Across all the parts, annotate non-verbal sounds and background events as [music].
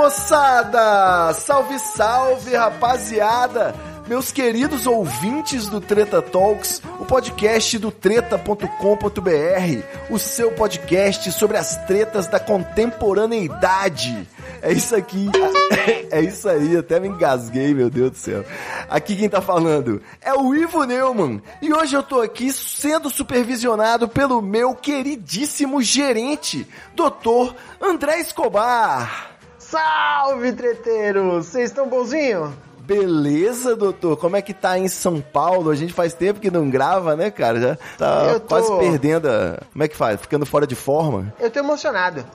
Moçada! Salve, salve, rapaziada! Meus queridos ouvintes do Treta Talks, o podcast do treta.com.br, o seu podcast sobre as tretas da contemporaneidade. É isso aqui, [laughs] é isso aí, até me engasguei, meu Deus do céu. Aqui quem tá falando é o Ivo Neumann, e hoje eu tô aqui sendo supervisionado pelo meu queridíssimo gerente, Dr. André Escobar. Salve, treteiros! Vocês estão bonzinho? Beleza, doutor? Como é que tá em São Paulo? A gente faz tempo que não grava, né, cara? Já tá tô- quase perdendo a... Como é que faz? Ficando fora de forma? Eu tô emocionado. [laughs]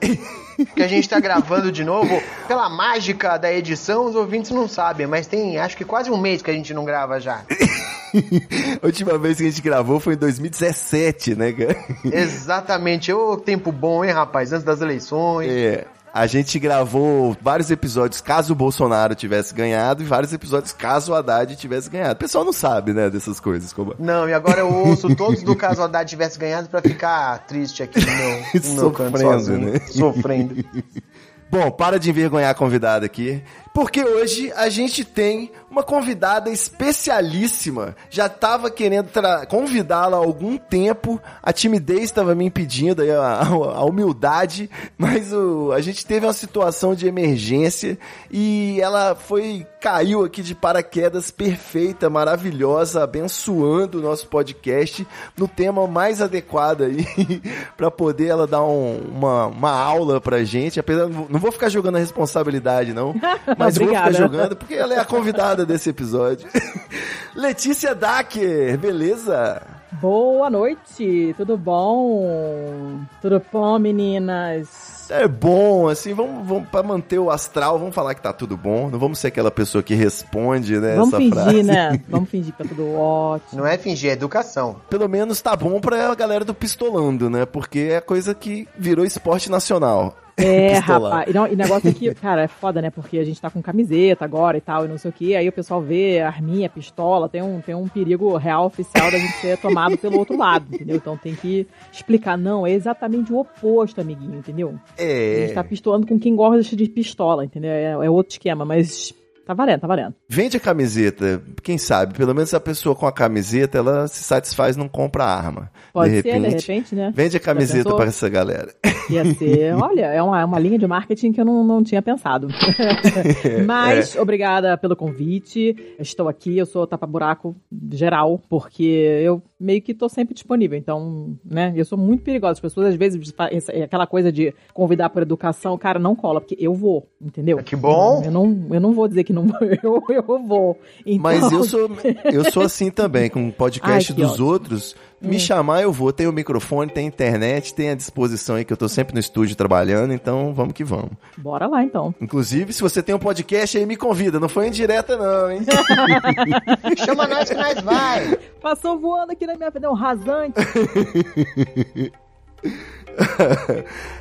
que a gente tá gravando de novo. Pela mágica da edição, os ouvintes não sabem, mas tem acho que quase um mês que a gente não grava já. [laughs] a última vez que a gente gravou foi em 2017, né, cara? Exatamente. Ô, tempo bom, hein, rapaz? Antes das eleições. É. A gente gravou vários episódios caso o Bolsonaro tivesse ganhado e vários episódios caso o Haddad tivesse ganhado. O pessoal não sabe, né, dessas coisas. Como... Não, e agora eu ouço todos do caso Haddad tivesse ganhado pra ficar triste aqui no meu, no meu canto Sofrendo, sozinho. né? Sofrendo. Bom, para de envergonhar a convidada aqui, porque hoje a gente tem uma convidada especialíssima. Já tava querendo convidá-la há algum tempo, a timidez estava me impedindo, a, a humildade, mas o- a gente teve uma situação de emergência e ela foi caiu aqui de paraquedas perfeita, maravilhosa, abençoando o nosso podcast no tema mais adequado aí [laughs] para poder ela dar um- uma, uma aula pra gente. Apesar não vou ficar jogando a responsabilidade não, mas [laughs] vou ficar Obrigada. jogando porque ela é a convidada desse episódio. [laughs] Letícia Dacker, beleza? Boa noite, tudo bom? Tudo bom, meninas? É bom, assim, vamos, vamos para manter o astral, vamos falar que tá tudo bom. Não vamos ser aquela pessoa que responde, né, Vamos essa fingir, frase. né? [laughs] Vamos fingir que tá tudo ótimo. Não é fingir, é educação. Pelo menos tá bom pra galera do pistolando, né? Porque é coisa que virou esporte nacional. É, [laughs] rapaz. E, não, e negócio aqui, cara, é foda, né? Porque a gente tá com camiseta agora e tal, e não sei o que. Aí o pessoal vê arminha, pistola, tem um, tem um perigo real oficial da gente ser tomado pelo outro lado, entendeu? Então tem que explicar. Não, é exatamente o oposto, amiguinho, entendeu? A É. gente tá pistolando com quem gosta de pistola, entendeu? É, é outro esquema, mas tá valendo, tá valendo. Vende a camiseta, quem sabe? Pelo menos a pessoa com a camiseta, ela se satisfaz, não compra a arma. Pode de ser, repente, de repente, né? Vende a camiseta para essa galera. [laughs] Ia ser, olha, é uma, é uma linha de marketing que eu não, não tinha pensado. [laughs] Mas, obrigada pelo convite. Estou aqui, eu sou tapa-buraco geral, porque eu meio que tô sempre disponível. Então, né, eu sou muito perigosa. As pessoas, às vezes, é aquela coisa de convidar por educação, cara, não cola, porque eu vou, entendeu? Que bom. Eu não, eu não vou dizer que não vou, [laughs] eu, eu vou. Então, Mas eu sou, [laughs] eu sou assim também, com o podcast Ai, dos ótimo. Hum. outros. Me chamar, eu vou. Tem o microfone, tem a internet, tem a disposição aí que eu tô sempre no estúdio trabalhando, então vamos que vamos. Bora lá, então. Inclusive, se você tem um podcast aí, me convida. Não foi indireta, não, hein? [laughs] Chama nós que nós vai. Passou voando aqui na minha frente, é um rasante. [laughs]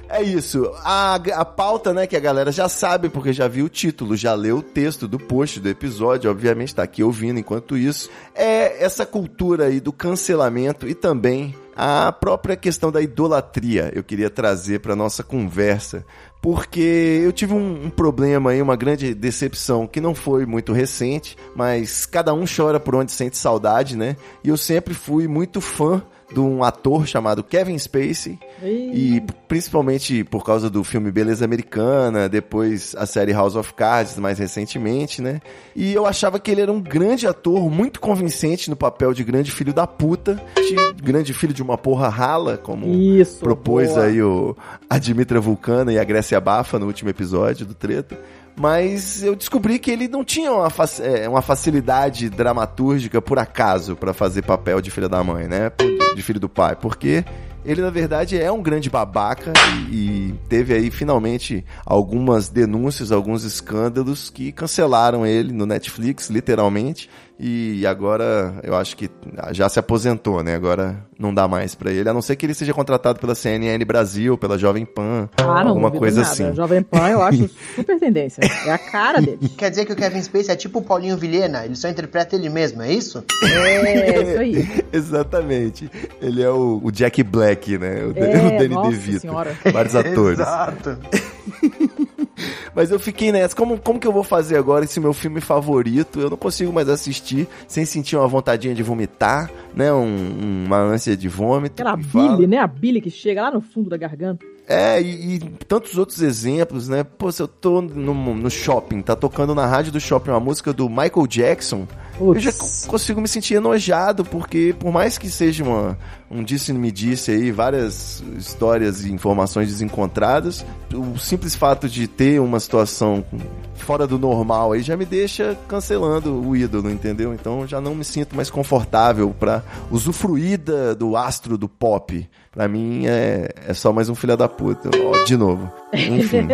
É isso. A, a pauta, né, que a galera já sabe, porque já viu o título, já leu o texto do post do episódio, obviamente tá aqui ouvindo enquanto isso, é essa cultura aí do cancelamento e também a própria questão da idolatria. Eu queria trazer para nossa conversa, porque eu tive um, um problema aí, uma grande decepção que não foi muito recente, mas cada um chora por onde sente saudade, né? E eu sempre fui muito fã de um ator chamado Kevin Spacey. E principalmente por causa do filme Beleza Americana, depois a série House of Cards, mais recentemente, né? E eu achava que ele era um grande ator, muito convincente no papel de grande filho da puta, de grande filho de uma porra rala, como Isso, propôs boa. aí o, a Dimitra Vulcana e a Grécia Bafa no último episódio do Treta. Mas eu descobri que ele não tinha uma, é, uma facilidade dramatúrgica por acaso pra fazer papel de filho da mãe, né? De filho do pai. Porque ele, na verdade, é um grande babaca e, e teve aí finalmente algumas denúncias, alguns escândalos que cancelaram ele no Netflix, literalmente. E agora eu acho que já se aposentou, né? Agora não dá mais pra ele, a não ser que ele seja contratado pela CNN Brasil, pela Jovem Pan, Ah, não, alguma duvido coisa nada. assim. Jovem Pan eu acho [laughs] super tendência. É a cara dele. [laughs] Quer dizer que o Kevin Spacey é tipo o Paulinho Vilhena, ele só interpreta ele mesmo, é isso? É, isso aí. [laughs] Exatamente. Ele é o, o Jack Black, né? O, É, o Danny nossa DeVito. senhora. Vários atores. Exato. Mas eu fiquei nessa. Como, como que eu vou fazer agora esse meu filme favorito? Eu não consigo mais assistir sem sentir uma vontadinha de vomitar, né? Um- uma ânsia de vômito. Aquela bile, né? A bile que chega lá no fundo da garganta. É, e, e tantos outros exemplos, né? Pô, se eu tô no, no shopping, tá tocando na rádio do shopping uma música do Michael Jackson, eu já consigo me sentir enojado, porque por mais que seja uma, um disse-me disse aí, várias histórias e informações desencontradas, o simples fato de ter uma situação fora do normal aí já me deixa cancelando o ídolo, entendeu? Então já não me sinto mais confortável pra usufruir da- do astro do pop. Pra mim é, é só mais um filho da puta. Ó, de novo. [laughs] Enfim.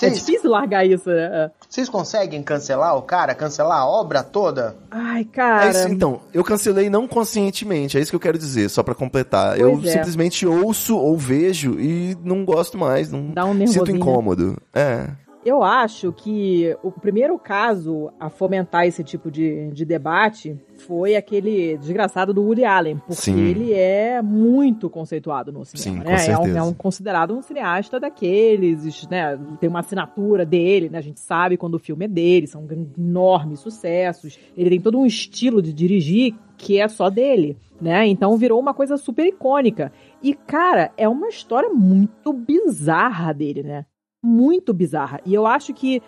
É difícil largar isso, né? vocês conseguem cancelar o cara, cancelar a obra toda? Ai, É cara. isso, então, eu cancelei não conscientemente, é isso que eu quero dizer, só pra completar. eu Pois é. simplesmente ouço ou vejo e não gosto mais, não Dá um sinto incômodo. É. Eu acho que o primeiro caso a fomentar esse tipo de, de debate foi aquele desgraçado do Woody Allen, porque Sim. ele é muito conceituado no cinema, Sim, né? É um, é um considerado um cineasta daqueles, né? Tem uma assinatura dele, né? A gente sabe quando o filme é dele, são enormes sucessos. Ele tem todo um estilo de dirigir que é só dele, né? Então virou uma coisa super icônica. E, cara, é uma história muito bizarra dele, né? muito bizarra. E eu acho que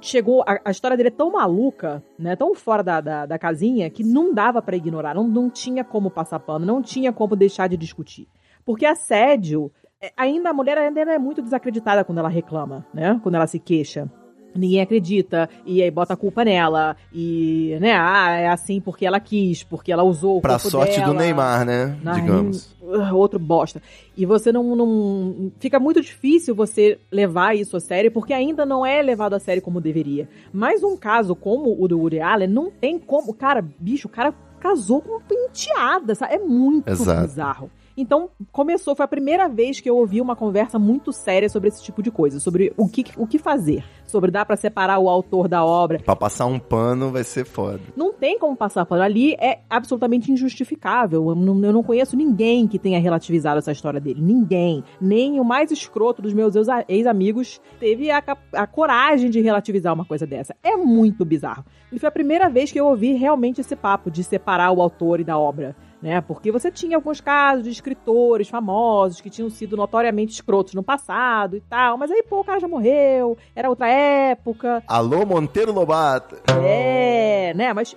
chegou. A, a história dele é tão maluca, né? Tão fora da, da, da casinha, que não dava pra ignorar. Não, não tinha como passar pano, não tinha como deixar de discutir. Porque assédio. é, Ainda a mulher ainda é muito desacreditada quando ela reclama, né? Quando ela se queixa. Ninguém acredita, e aí bota a culpa nela, e, né, ah, é assim porque ela quis, porque ela usou o Pra sorte dela. do Neymar, né? Ai, Digamos. outro bosta. E você não, não. Fica muito difícil você levar isso a sério, porque ainda não é levado a sério como deveria. Mas um caso como o do Woody Allen, não tem como. Cara, bicho, o cara casou com uma penteada, sabe? É muito Exato. bizarro. Então, começou, foi a primeira vez que eu ouvi uma conversa muito séria sobre esse tipo de coisa, sobre o que, o que fazer, sobre dar pra separar o autor da obra. Pra passar um pano vai ser foda. Não tem como passar por ali, é absolutamente injustificável. Eu não, eu não conheço ninguém que tenha relativizado essa história dele. Ninguém. Nem o mais escroto dos meus ex- ex-amigos teve a, a coragem de relativizar uma coisa dessa. É muito bizarro. E foi a primeira vez que eu ouvi realmente esse papo de separar o autor e da obra. Né? Porque você tinha alguns casos de escritores famosos que tinham sido notoriamente escrotos no passado e tal, mas aí, pô, o cara já morreu, era outra época, Alô, Monteiro Lobato. é, né? Mas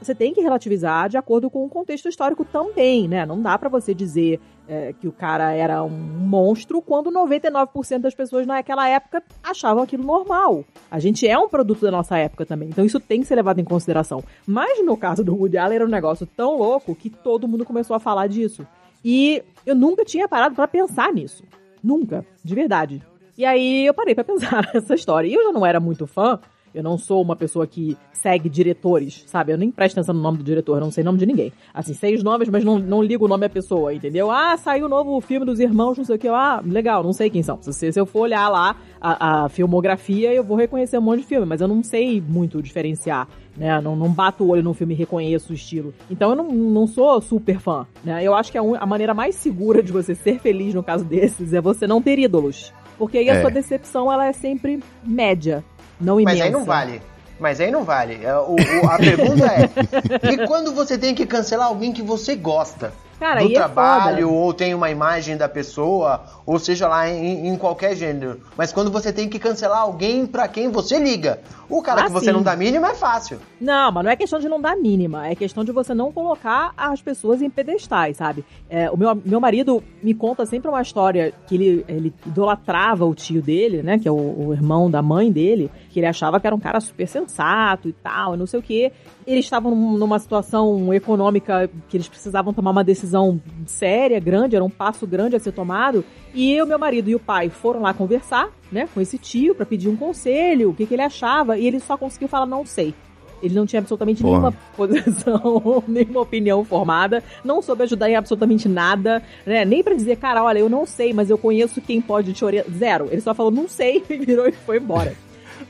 você tem que relativizar de acordo com o contexto histórico também, né? Não dá pra você dizer é, que o cara era um monstro quando 99% das pessoas naquela época achavam aquilo normal. A gente é um produto da nossa época também, então isso tem que ser levado em consideração. Mas no caso do Woody Allen era um negócio tão louco que todo mundo começou a falar disso. E eu nunca tinha parado pra pensar nisso. Nunca, de verdade. E aí eu parei pra [laughs] pensar nessa história. E eu já não era muito fã, eu não sou uma pessoa que segue diretores, sabe? Eu nem presto atenção no nome do diretor, eu não sei o nome de ninguém. Assim, sei os nomes, mas não, não ligo o nome da pessoa, entendeu? Ah, saiu o novo filme dos irmãos, não sei o que. Ah, legal, não sei quem são. Se, se eu for olhar lá a, a filmografia, eu vou reconhecer um monte de filme, mas eu não sei muito diferenciar, né? Não, não bato o olho num filme e reconheço o estilo. Então eu não, não sou super fã, né? Eu acho que a, un- a maneira mais segura de você ser feliz no caso desses é você não ter ídolos. Porque aí a É. sua decepção, ela é sempre média, não imensa. Mas aí não vale. Mas aí não vale. É, o- o- a pergunta é: [laughs] e quando você tem que cancelar alguém que você gosta? Cara, do é trabalho, foda. ou tem uma imagem da pessoa, ou seja lá em, em qualquer gênero. Mas quando você tem que cancelar alguém pra quem você liga. O cara Ah, que você sim. não dá mínimo é fácil. Não, mas não é questão de não dar mínima, é questão de você não colocar as pessoas em pedestais, sabe? É, o meu, meu marido me conta sempre uma história que ele, ele idolatrava o tio dele, né? Que é o, o irmão da mãe dele, que ele achava que era um cara super sensato e tal, e não sei o quê. Eles estavam num- numa situação econômica que eles precisavam tomar uma decisão séria, grande, era um passo grande a ser tomado. E eu, meu marido e o pai foram lá conversar, né, com esse tio pra pedir um conselho, o que, que ele achava, e ele só conseguiu falar não sei. Ele não tinha absolutamente Porra. nenhuma posição, [laughs] nenhuma opinião formada, não soube ajudar em absolutamente nada, né? Nem pra dizer, cara, olha, eu não sei, mas eu conheço quem pode te orientar. Zero. Ele só falou, não sei, [laughs] e virou e foi embora.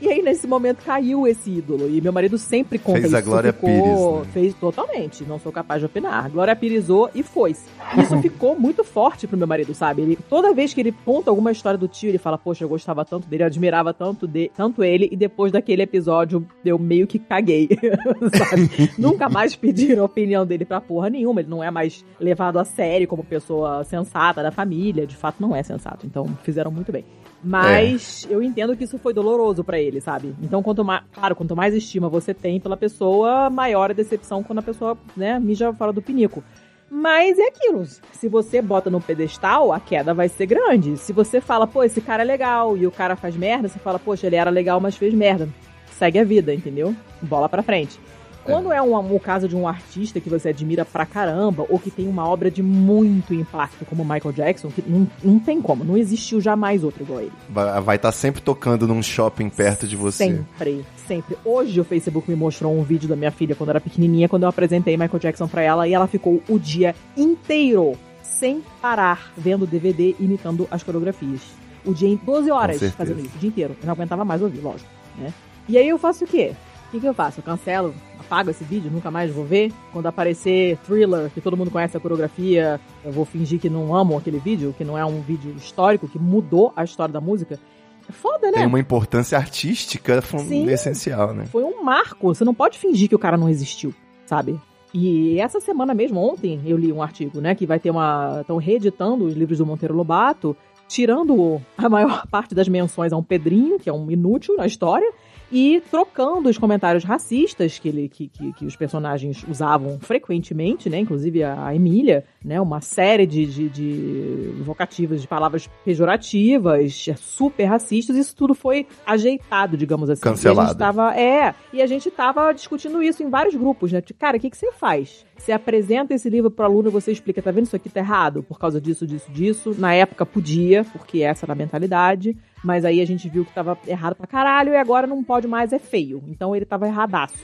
E aí, nesse momento, caiu esse ídolo. E meu marido sempre conta Fez isso. a Glória ficou... Pires, né? Fez totalmente. Não sou capaz de opinar. Glória pirizou e foi-se. Isso [laughs] ficou muito forte pro meu marido, sabe? Ele, toda vez que ele conta alguma história do tio, ele fala, poxa, eu gostava tanto dele, eu admirava tanto, de, tanto ele, e depois daquele episódio eu meio que caguei, [laughs] sabe? [laughs] Nunca mais pediram a opinião dele pra porra nenhuma. Ele não é mais levado a sério como pessoa sensata da família. De fato, não é sensato. Então, fizeram muito bem. Mas eu entendo que isso foi doloroso pra ele, sabe? Então, quanto mais, claro, quanto mais estima você tem pela pessoa, maior a decepção quando a pessoa, né, mija fora do pinico. Mas é aquilo. Se você bota no pedestal, a queda vai ser grande. Se você fala, pô, esse cara é legal e o cara faz merda, você fala, poxa, ele era legal, mas fez merda. Segue a vida, entendeu? Bola pra frente. Quando é um, um caso de um artista que você admira pra caramba, ou que tem uma obra de muito impacto, como o Michael Jackson, que não, não tem como, não existiu jamais outro igual ele. Vai estar sempre tocando num shopping perto de você. Sempre, sempre. Hoje o Facebook me mostrou um vídeo da minha filha quando era pequenininha, quando eu apresentei Michael Jackson pra ela, e ela ficou o dia inteiro, sem parar, vendo DVD, imitando as coreografias. O dia em 12 horas fazendo isso, o dia inteiro. Eu não aguentava mais ouvir, lógico, né? E aí eu faço o quê? O que, que eu faço? Eu cancelo, apago esse vídeo, nunca mais vou ver. Quando aparecer Thriller, que todo mundo conhece a coreografia, eu vou fingir que não amo aquele vídeo, que não é um vídeo histórico, que mudou a história da música. É foda, né? Tem uma importância artística Sim. essencial, né? Foi um marco. Você não pode fingir que o cara não existiu, sabe? E essa semana mesmo, ontem, eu li um artigo, né? Que vai ter uma. Estão reeditando os livros do Monteiro Lobato, tirando a maior [laughs] parte das menções a um Pedrinho, que é um inútil na história, e trocando os comentários racistas que, ele, que, que, que os personagens usavam frequentemente, né? Inclusive a, a Emília, né? Uma série de, de, de vocativas, de palavras pejorativas, super racistas. Isso tudo foi ajeitado, digamos assim. Cancelado. E a gente tava, é, e a gente tava discutindo isso em vários grupos, né? Tipo, Cara, o que, que você faz? Você apresenta esse livro pro aluno e você explica, tá vendo isso aqui tá errado? Por causa disso, disso, disso. Na época podia, porque essa era a mentalidade. Mas aí a gente viu que tava errado pra caralho e agora não pode mais, é feio. Então ele tava erradaço.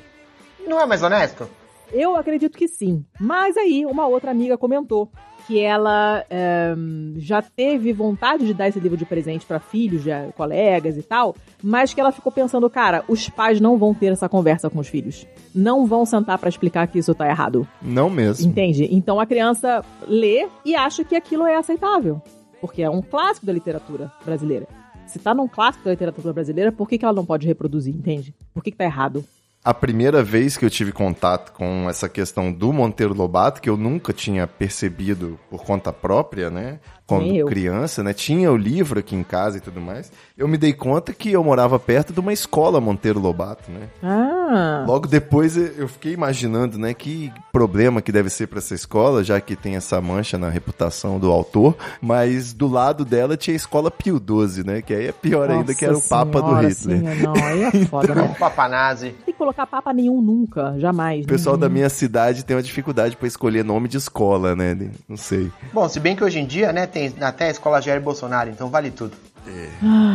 Não é mais honesto? Eu acredito que sim. Mas aí uma outra amiga comentou que ela ehm, já teve vontade de dar esse livro de presente pra filhos, já, colegas e tal, mas que ela ficou pensando, cara, os pais não vão ter essa conversa com os filhos. Não vão sentar pra explicar que isso tá errado. Não mesmo. Entende? Então a criança lê e acha que aquilo é aceitável. Porque é um clássico da literatura brasileira. Se tá num clássico da literatura brasileira, por que, que ela não pode reproduzir, entende? Por que, que tá errado? A primeira vez que eu tive contato com essa questão do Monteiro Lobato, que eu nunca tinha percebido por conta própria, né? Quando criança, né? Tinha o livro aqui em casa e tudo mais. Eu me dei conta que eu morava perto de uma escola Monteiro Lobato, né? Ah, Logo depois eu fiquei imaginando, né, que problema que deve ser pra essa escola, já que tem essa mancha na reputação do autor, mas do lado dela tinha a escola Pio XII, né, que aí é pior ainda, que era o Papa do Senhora, Hitler. senhora, não, aí é [laughs] foda, né? Um papanazi. Não tem que colocar papa nenhum nunca, jamais. O pessoal da Uhum. minha cidade tem uma dificuldade pra escolher nome de escola, né? Não sei. Bom, se bem que hoje em dia, né, tem até a escola Jair Bolsonaro, então vale tudo.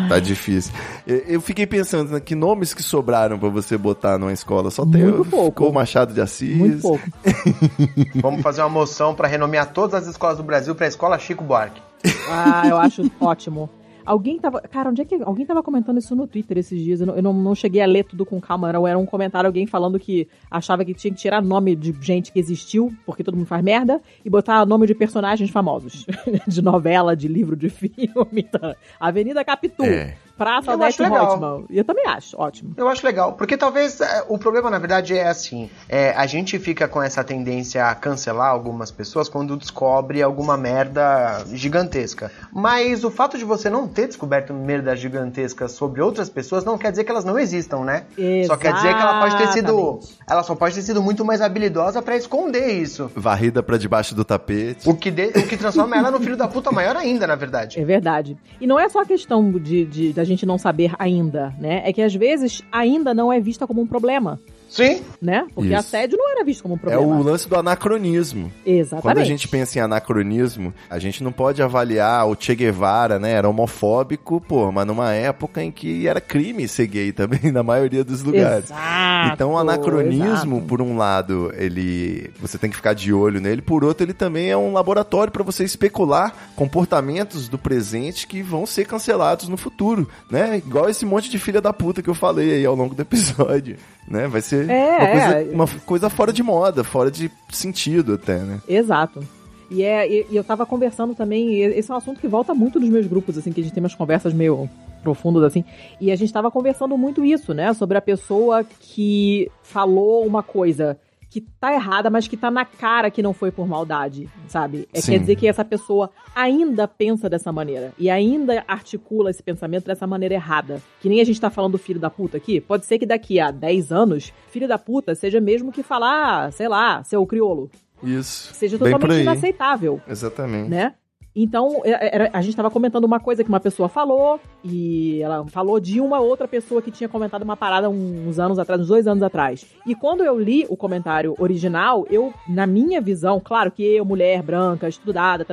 Tá difícil. Eu- fiquei pensando, né, que nomes que sobraram pra você botar numa escola? Só tem Muito o- pouco. ficou o Machado de Assis. Muito pouco. [laughs] Vamos fazer uma moção pra renomear todas as escolas do Brasil pra escola Chico Buarque. Ah, eu acho ótimo. Alguém tava. Cara, onde é que. Alguém tava comentando isso no Twitter esses dias. Eu não, eu não, não cheguei a ler tudo com calma. Era, um comentário, alguém falando que achava que tinha que tirar nome de gente que existiu, porque todo mundo faz merda, e botar nome de personagens famosos. [laughs] de novela, de livro, de filme. Tá? Avenida Capitu. É. Praça Eu legal. ótima. E eu também acho, ótimo. Eu acho legal, porque talvez é, o problema, na verdade, é assim: é, a gente fica com essa tendência a cancelar algumas pessoas quando descobre alguma merda gigantesca. Mas o fato de você não ter descoberto merda gigantesca sobre outras pessoas não quer dizer que elas não existam, né? Só quer dizer que ela pode ter sido. Exatamente. Ela só pode ter sido muito mais habilidosa pra esconder isso. Varrida pra debaixo do tapete. O que, de- o que transforma ela no filho da puta maior ainda, na verdade. É verdade. E não é só a questão de, de da gente não saber ainda, né? É que às vezes ainda não é vista como um problema, Sim. né? Porque Isso. assédio não era visto como um É problema. o lance do anacronismo. Exatamente. Quando a gente pensa em anacronismo, a gente não pode avaliar o Che Guevara, né? Era homofóbico, pô, mas numa época em que era crime ser gay também, [laughs] na maioria dos lugares. Exato, Então o anacronismo, exato. por um lado, ele você tem que ficar de olho nele, por outro, ele também é um laboratório para você especular comportamentos do presente que vão ser cancelados no futuro, né? Igual esse monte de filha da puta que eu falei aí ao longo do episódio, né? Vai ser É, uma, coisa, é. uma coisa fora de moda, fora de sentido até, né? Exato. E, é, e, e eu tava conversando também, e esse é um assunto que volta muito nos meus grupos, assim, que a gente tem umas conversas meio profundas, assim, e a gente tava conversando muito isso, né, sobre a pessoa que falou uma coisa que tá errada, mas que tá na cara que não foi por maldade, sabe? É, Sim. quer dizer que essa pessoa ainda pensa dessa maneira, e ainda articula esse pensamento dessa maneira errada. Que nem a gente tá falando do filho da puta aqui, pode ser que daqui a 10 anos, filho da puta seja mesmo que falar, sei lá, seu criolo, Isso. seja totalmente inaceitável, Exatamente. né? Então, é- era- a gente estava comentando uma coisa que uma pessoa falou, e ela falou de uma outra pessoa que tinha comentado uma parada uns anos atrás, uns dois anos atrás. E quando eu li o comentário original, eu, na minha visão, claro que eu, mulher branca, estudada,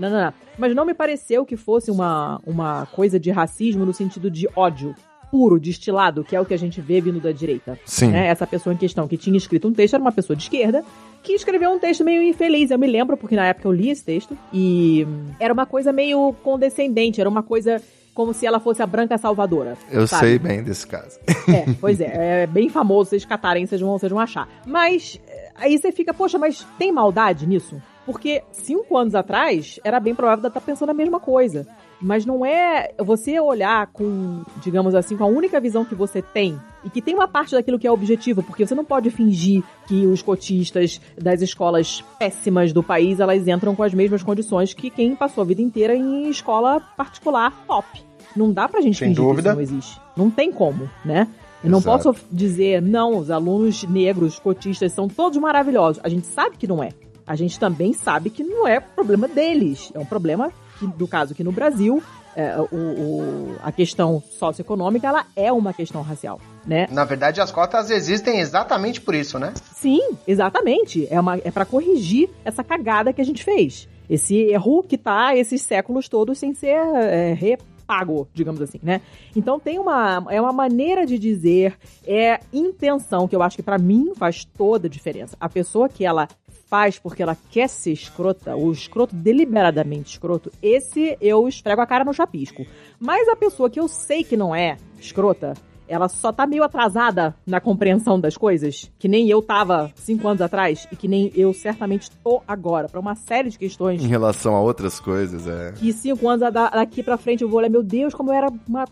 mas não me pareceu que fosse uma, uma coisa de racismo no sentido de ódio puro, destilado, que é o que a gente vê vindo da direita Sim. né? Essa pessoa em questão que tinha escrito um texto era uma pessoa de esquerda que escreveu um texto meio infeliz. Eu me lembro, porque na época eu li esse texto, e era uma coisa meio condescendente, era uma coisa como se ela fosse a branca salvadora. Eu sabe? sei bem desse caso. É, pois é, é bem famoso, vocês catarem, vocês vão, vocês vão achar. Mas é, aí você fica, poxa, mas tem maldade nisso? Porque cinco anos atrás era bem provável de estar pensando a mesma coisa. Mas não é você olhar com, digamos assim, com a única visão que você tem e que tem uma parte daquilo que é objetivo, porque você não pode fingir que os cotistas das escolas péssimas do país elas entram com as mesmas condições que quem passou a vida inteira em escola particular top. Não dá pra gente Sem fingir dúvida. que isso não existe. Não tem como, né? Eu não Exato. posso dizer, não, os alunos negros, cotistas, são todos maravilhosos. A gente sabe que não é. A gente também sabe que não é problema deles. É um problema, que, do caso que no Brasil, é, o, o- a questão socioeconômica, ela é uma questão racial, né? Na verdade, as cotas existem exatamente por isso, né? Sim, exatamente. É, uma, é para corrigir essa cagada que a gente fez. Esse erro que tá esses séculos todos sem ser é, repago, digamos assim, né? Então tem uma é uma maneira de dizer, é intenção que eu acho que pra mim faz toda a diferença. A pessoa que ela faz porque ela quer ser escrota, o escroto deliberadamente escroto, esse eu esfrego a cara no chapisco. Mas a pessoa que eu sei que não é escrota, ela só tá meio atrasada na compreensão das coisas, que nem eu tava cinco anos atrás e que nem eu certamente tô agora, pra uma série de questões Em relação a outras coisas, é. que cinco anos da- daqui pra frente eu vou olhar, meu Deus, como eu era uma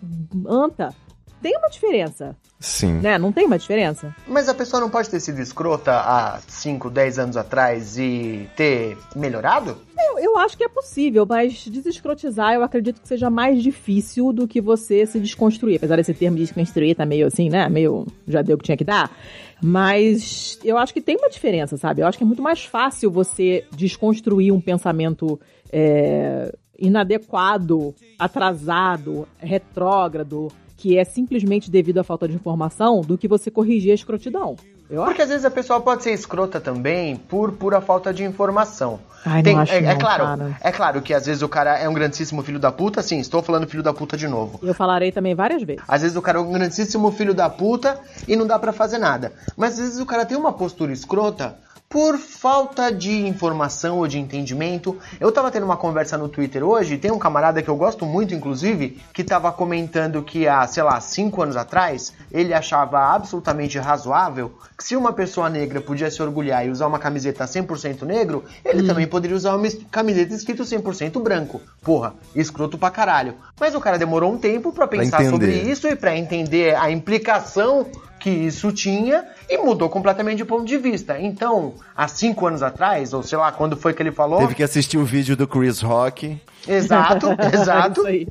anta. Tem uma diferença, Sim. né? Não tem uma diferença? Mas a pessoa não pode ter sido escrota há 5, 10 anos atrás e ter melhorado? Eu, eu acho que é possível, mas desescrotizar eu acredito que seja mais difícil do que você se desconstruir. Apesar desse termo desconstruir tá meio assim, né? Meio já deu o que tinha que dar. Mas eu acho que tem uma diferença, sabe? Eu acho que é muito mais fácil você desconstruir um pensamento é, inadequado, atrasado, retrógrado, que é simplesmente devido à falta de informação, do que você corrigir a escrotidão. Eu acho. Porque às vezes a pessoa pode ser escrota também por pura falta de informação. Ai, Tem- não acho é, é não, claro, cara. é claro que às vezes o cara é um grandíssimo filho da puta, sim, estou falando filho da puta de novo. Eu falarei também várias vezes. Às vezes o cara é um grandíssimo filho da puta e não dá pra fazer nada. Mas às vezes o cara tem uma postura escrota por falta de informação ou de entendimento. Eu tava tendo uma conversa no Twitter hoje, tem um camarada que eu gosto muito, inclusive, que tava comentando que há, sei lá, cinco anos atrás, ele achava absolutamente razoável que se uma pessoa negra podia se orgulhar e usar uma camiseta 100% negro, ele também poderia usar uma camiseta escrito 100% branco. Porra, escroto pra caralho. Mas o cara demorou um tempo pra pensar sobre isso e pra entender a implicação que isso tinha e mudou completamente de ponto de vista. Então, há cinco anos atrás, ou sei lá, quando foi que ele falou, Teve que assistir o vídeo do Chris Rock. exato, [laughs] exato, Isso aí.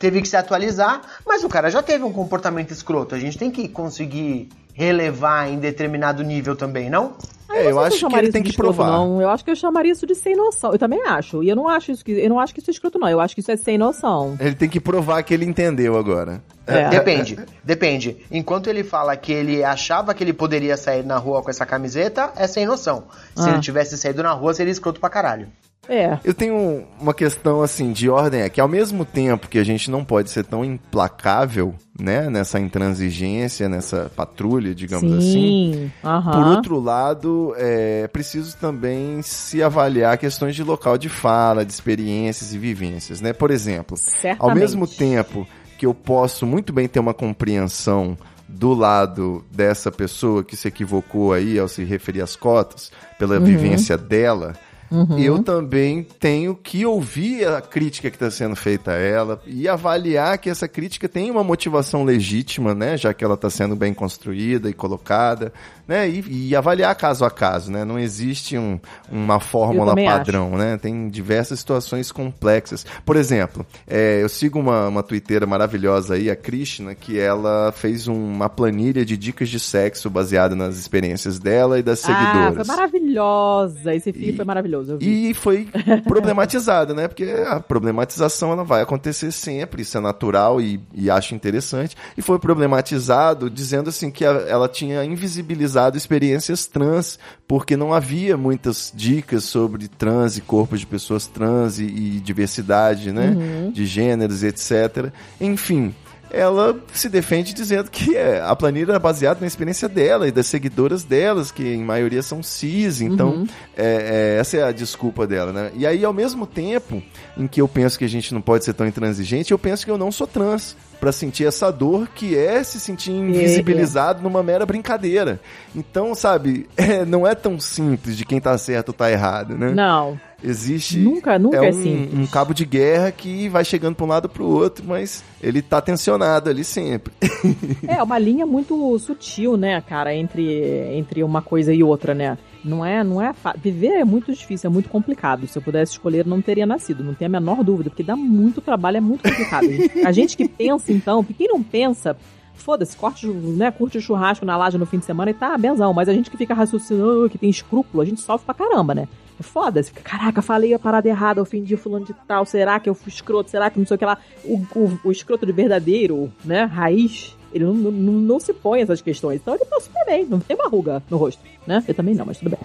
teve que se atualizar, mas o cara já teve um comportamento escroto. A gente tem que conseguir relevar em determinado nível também, não? É, eu acho que chamaria ele tem que escroto, provar. Não. Eu acho que eu chamaria isso de sem noção. Eu também acho. E eu não acho isso que eu não acho que isso é escroto, não. Eu acho que isso é sem noção. Ele tem que provar que ele entendeu agora. É. Depende, depende. Enquanto ele fala que ele achava que ele poderia sair na rua com essa camiseta, é sem noção. Se Ah. ele tivesse saído na rua, seria escroto pra caralho. É. Eu tenho uma questão assim de ordem é que ao mesmo tempo que a gente não pode ser tão implacável, né, nessa intransigência, nessa patrulha, digamos assim. Sim. Aham. Por outro lado, é preciso também se avaliar questões de local de fala, de experiências e vivências, né? Por exemplo, ao Certamente. mesmo tempo que eu posso muito bem ter uma compreensão do lado dessa pessoa que se equivocou aí ao se referir às cotas, pela Uhum. vivência dela, eu também tenho que ouvir a crítica que está sendo feita a ela e avaliar que essa crítica tem uma motivação legítima, né? Já que ela está sendo bem construída e colocada, né? E, e avaliar caso a caso, né? Não existe um- uma fórmula padrão, né? Tem diversas situações complexas. Por exemplo, é, eu sigo uma, uma twitteira maravilhosa aí, a Krishna, que ela fez uma planilha de dicas de sexo baseada nas experiências dela e das Ah, foi seguidoras. maravilhosa. Esse filme foi maravilhoso. Eu vi. E foi [laughs] problematizada, né? Porque a problematização ela vai acontecer sempre, isso é natural e, e acho interessante. E foi problematizado dizendo assim que a- ela tinha invisibilizado experiências trans, porque não havia muitas dicas sobre trans e corpos de pessoas trans e, e diversidade, né? De gêneros, etc. Enfim. Ela se defende dizendo que é, a planilha era baseada na experiência dela e das seguidoras delas, que em maioria são cis, então é, é, essa é a desculpa dela, né? E aí, ao mesmo tempo em que eu penso que a gente não pode ser tão intransigente, eu penso que eu não sou trans pra sentir essa dor que é se sentir invisibilizado numa mera brincadeira. Então, sabe, [laughs] é, não é tão simples de quem tá certo ou tá errado, né? Não. Existe. Nunca- nunca é é um, simples. um cabo de guerra que vai chegando pra um lado pro outro, mas ele tá tensionado ali sempre. [laughs] É uma linha muito sutil, né, cara, entre, entre uma coisa e outra, né? Não é, não é fa- viver é muito difícil, é muito complicado. Se eu pudesse escolher, não teria nascido, não tem a menor dúvida, porque dá muito trabalho, é muito complicado. a gente que pensa então, quem não pensa, foda-se, corte, né, curte o churrasco na laje no fim de semana e tá, benzão, mas a gente que fica raciocinando, que tem escrúpulo, a gente sofre pra caramba, né? É foda, fica, caraca, falei a parada errada, ofendi fulano de tal, será que eu fui escroto, será que não sei o que lá. O, o, o escroto de verdadeiro, né, raiz, ele não, não, não se põe essas questões. Então ele tá super bem, não tem uma ruga no rosto, né? Eu também não, mas tudo bem.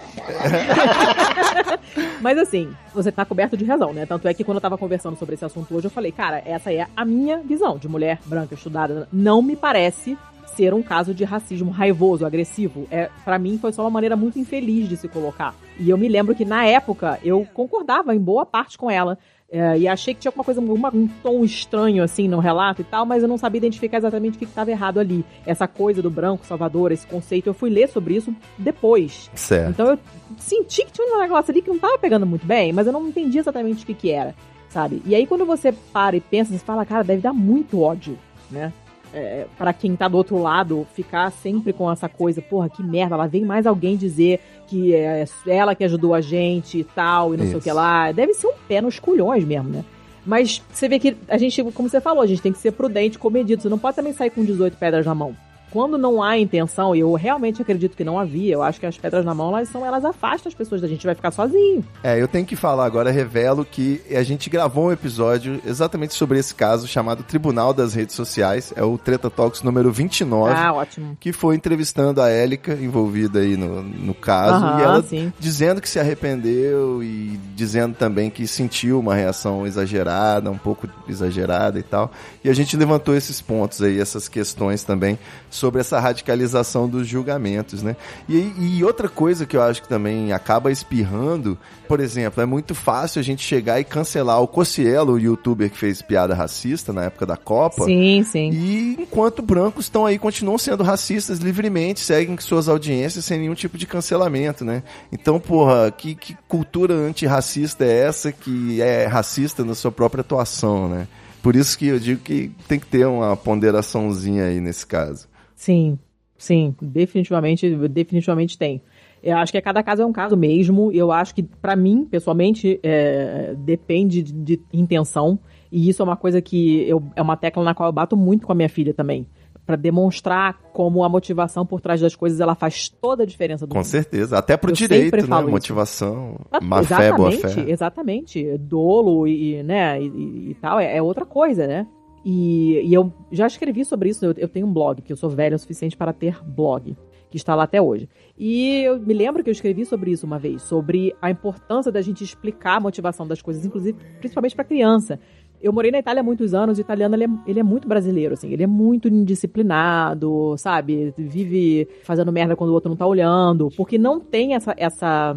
[laughs] mas assim, você tá coberto de razão, né? Tanto é que quando eu tava conversando sobre esse assunto hoje, eu falei, cara, essa é a minha visão de mulher branca estudada. Não me parece ser um caso de racismo raivoso, agressivo. É, para mim foi só uma maneira muito infeliz de se colocar. E eu me lembro que na época eu concordava em boa parte com ela. É, e achei que tinha alguma coisa, uma- um tom estranho assim no relato e tal, mas eu não sabia identificar exatamente o que estava errado ali. Essa coisa do branco salvador, esse conceito, eu fui ler sobre isso depois. Certo. Então eu senti que tinha um negócio ali que não tava pegando muito bem, mas eu não entendi exatamente o que que era, sabe? E aí quando você para e pensa, você fala, cara, deve dar muito ódio, né? É, para quem tá do outro lado, ficar sempre com essa coisa, porra, que merda, lá vem mais alguém dizer que é ela que ajudou a gente e tal, e não sei o Isso. que lá. Deve ser um pé nos culhões mesmo, né? Mas você vê que a gente, como você falou, a gente tem que ser prudente, comedido. Você não pode também sair com 18 pedras na mão. Quando não há intenção, e eu realmente acredito que não havia, eu acho que as pedras na mão, elas são, elas afastam as pessoas da gente, vai ficar sozinho. É, eu tenho que falar agora, revelo que a gente gravou um episódio exatamente sobre esse caso chamado Tribunal das Redes Sociais. É o Treta Talks número 29. Ah, ótimo. que foi entrevistando a Élica, envolvida aí no, no caso, Aham, e ela sim. dizendo que se arrependeu e dizendo também que sentiu uma reação exagerada, um pouco exagerada e tal. E a gente levantou esses pontos aí, essas questões também sobre essa radicalização dos julgamentos, né? E, e outra coisa que eu acho que também acaba espirrando, por exemplo, é muito fácil a gente chegar e cancelar o Cocielo, o youtuber que fez piada racista na época da Copa. Sim, sim. E enquanto brancos estão aí, continuam sendo racistas livremente, seguem suas audiências sem nenhum tipo de cancelamento, né? Então, porra, que, que cultura antirracista é essa que é racista na sua própria atuação, né? Por isso que eu digo que tem que ter uma ponderaçãozinha aí nesse caso. Sim, sim, definitivamente, definitivamente tem. Eu acho que cada caso é um caso mesmo. Eu acho que, para mim, pessoalmente, é, depende de, de, intenção. E isso é uma coisa que eu, é uma tecla na qual eu bato muito com a minha filha também para demonstrar como a motivação por trás das coisas ela faz toda a diferença do Com mundo. certeza, até pro eu direito, né? Motivação, ah, má fé, boa fé. Exatamente, dolo e, né, e, e tal é, é, outra coisa, né? E, e, eu já escrevi sobre isso, eu, eu tenho um blog, que eu sou velho o suficiente para ter blog que está lá até hoje. E eu me lembro que eu escrevi sobre isso uma vez, sobre a importância da gente explicar a motivação das coisas, inclusive principalmente para criança. Eu morei na Itália há muitos anos, o italiano ele é, ele é, muito brasileiro, assim, ele é muito indisciplinado, sabe? Vive fazendo merda quando o outro não tá olhando, porque não tem essa, essa,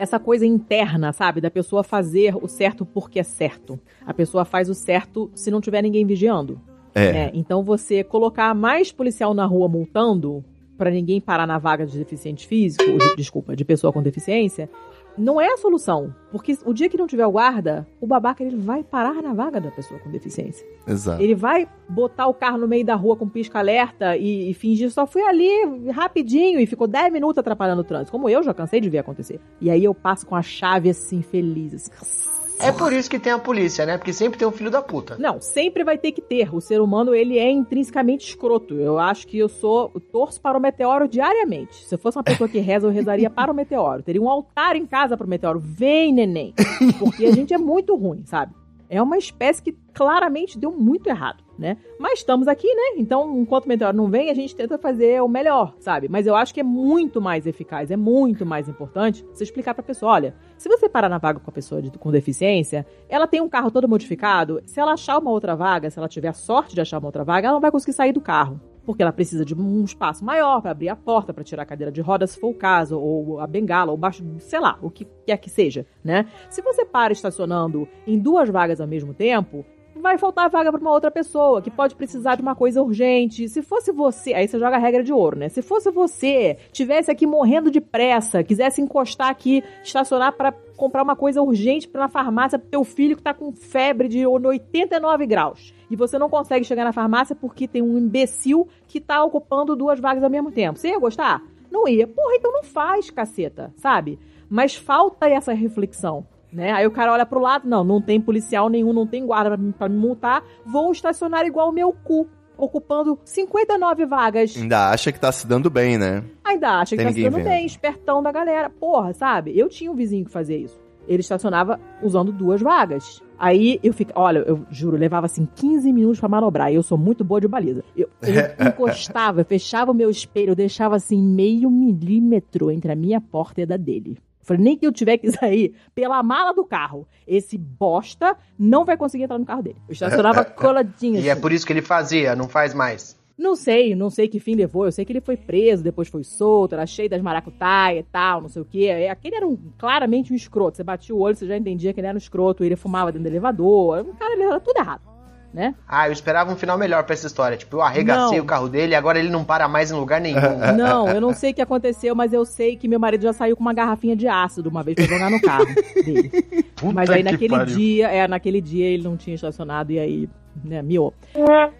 essa coisa interna, sabe? Da pessoa fazer o certo porque é certo. A pessoa faz o certo se não tiver ninguém vigiando. É. é então você colocar mais policial na rua multando para ninguém parar na vaga de deficiente físico, de, desculpa, de pessoa com deficiência, não é a solução. Porque o dia que não tiver o guarda, o babaca ele vai parar na vaga da pessoa com deficiência. Exato. Ele vai botar o carro no meio da rua com pisca-alerta e, e, fingir só fui ali rapidinho e ficou 10 minutos atrapalhando o trânsito. Como eu já cansei de ver acontecer. E aí eu passo com a chave assim, feliz. Assim, é por isso que tem a polícia, né? Porque sempre tem um filho da puta. Não, sempre vai ter que ter. O ser humano, ele é intrinsecamente escroto. Eu acho que eu sou. Eu torço para o meteoro diariamente. Se eu fosse uma pessoa que reza, eu rezaria [laughs] para o meteoro. Teria um altar em casa para o meteoro. Vem, neném. [laughs] Porque a gente é muito ruim, sabe? É uma espécie que claramente deu muito errado, né? Mas estamos aqui, né? Então, enquanto o meteoro não vem, a gente tenta fazer o melhor, sabe? Mas eu acho que é muito mais eficaz, é muito mais importante você explicar pra pessoa, olha, se você parar na vaga com a pessoa de, com deficiência, ela tem um carro todo modificado, se ela achar uma outra vaga, se ela tiver a sorte de achar uma outra vaga, ela não vai conseguir sair do carro porque ela precisa de um espaço maior para abrir a porta, para tirar a cadeira de rodas, se for o caso, ou a bengala, ou baixo, sei lá, o que quer que seja, né? Se você para estacionando em duas vagas ao mesmo tempo, vai faltar vaga para uma outra pessoa que pode precisar de uma coisa urgente. Se fosse você, aí você joga a regra de ouro, né? Se fosse você, tivesse aqui morrendo de pressa, quisesse encostar aqui, estacionar para comprar uma coisa urgente para na farmácia pro teu filho que tá com febre de 89 graus. E você não consegue chegar na farmácia porque tem um imbecil que tá ocupando duas vagas ao mesmo tempo. Você ia gostar? Não ia. Porra, então não faz, caceta, sabe? Mas falta essa reflexão. Né? Aí o cara olha pro lado, não, não tem policial nenhum, não tem guarda pra, me multar, vou estacionar igual o meu cu, ocupando 59 vagas. Ainda acha que tá se dando bem, né? Ainda acha que tá se dando vendo. bem, espertão da galera. Porra, sabe? Eu tinha um vizinho que fazia isso. Ele estacionava usando duas vagas. Aí eu fico, olha, eu juro, levava assim 15 minutos para manobrar. E eu sou muito boa de baliza. Eu, eu [laughs] encostava, fechava o meu espelho, eu deixava assim meio milímetro entre a minha porta e a da dele. Falei, nem que eu tiver que [laughs] sair pela mala do carro. Esse bosta não vai conseguir entrar no carro dele. Eu estacionava [laughs] coladinho. E é assim. é por isso que ele fazia, não faz mais. Não sei, não sei que fim levou. Eu sei que ele foi preso, depois foi solto, era cheio das maracutaias e tal, não sei o quê. É, aquele era um, claramente um escroto. Você batia o olho, você já entendia que ele era um escroto. Ele fumava dentro do elevador. O cara, ele era tudo errado né? Ah, eu esperava um final melhor pra essa história. Tipo, eu arregacei não. o carro dele e agora ele não para mais em lugar nenhum. [laughs] Não, eu não sei o que aconteceu, mas eu sei que meu marido já saiu com uma garrafinha de ácido uma vez pra jogar no carro [laughs] dele. Puta mas aí naquele pariu. dia, é, naquele dia ele não tinha estacionado e aí né, miou.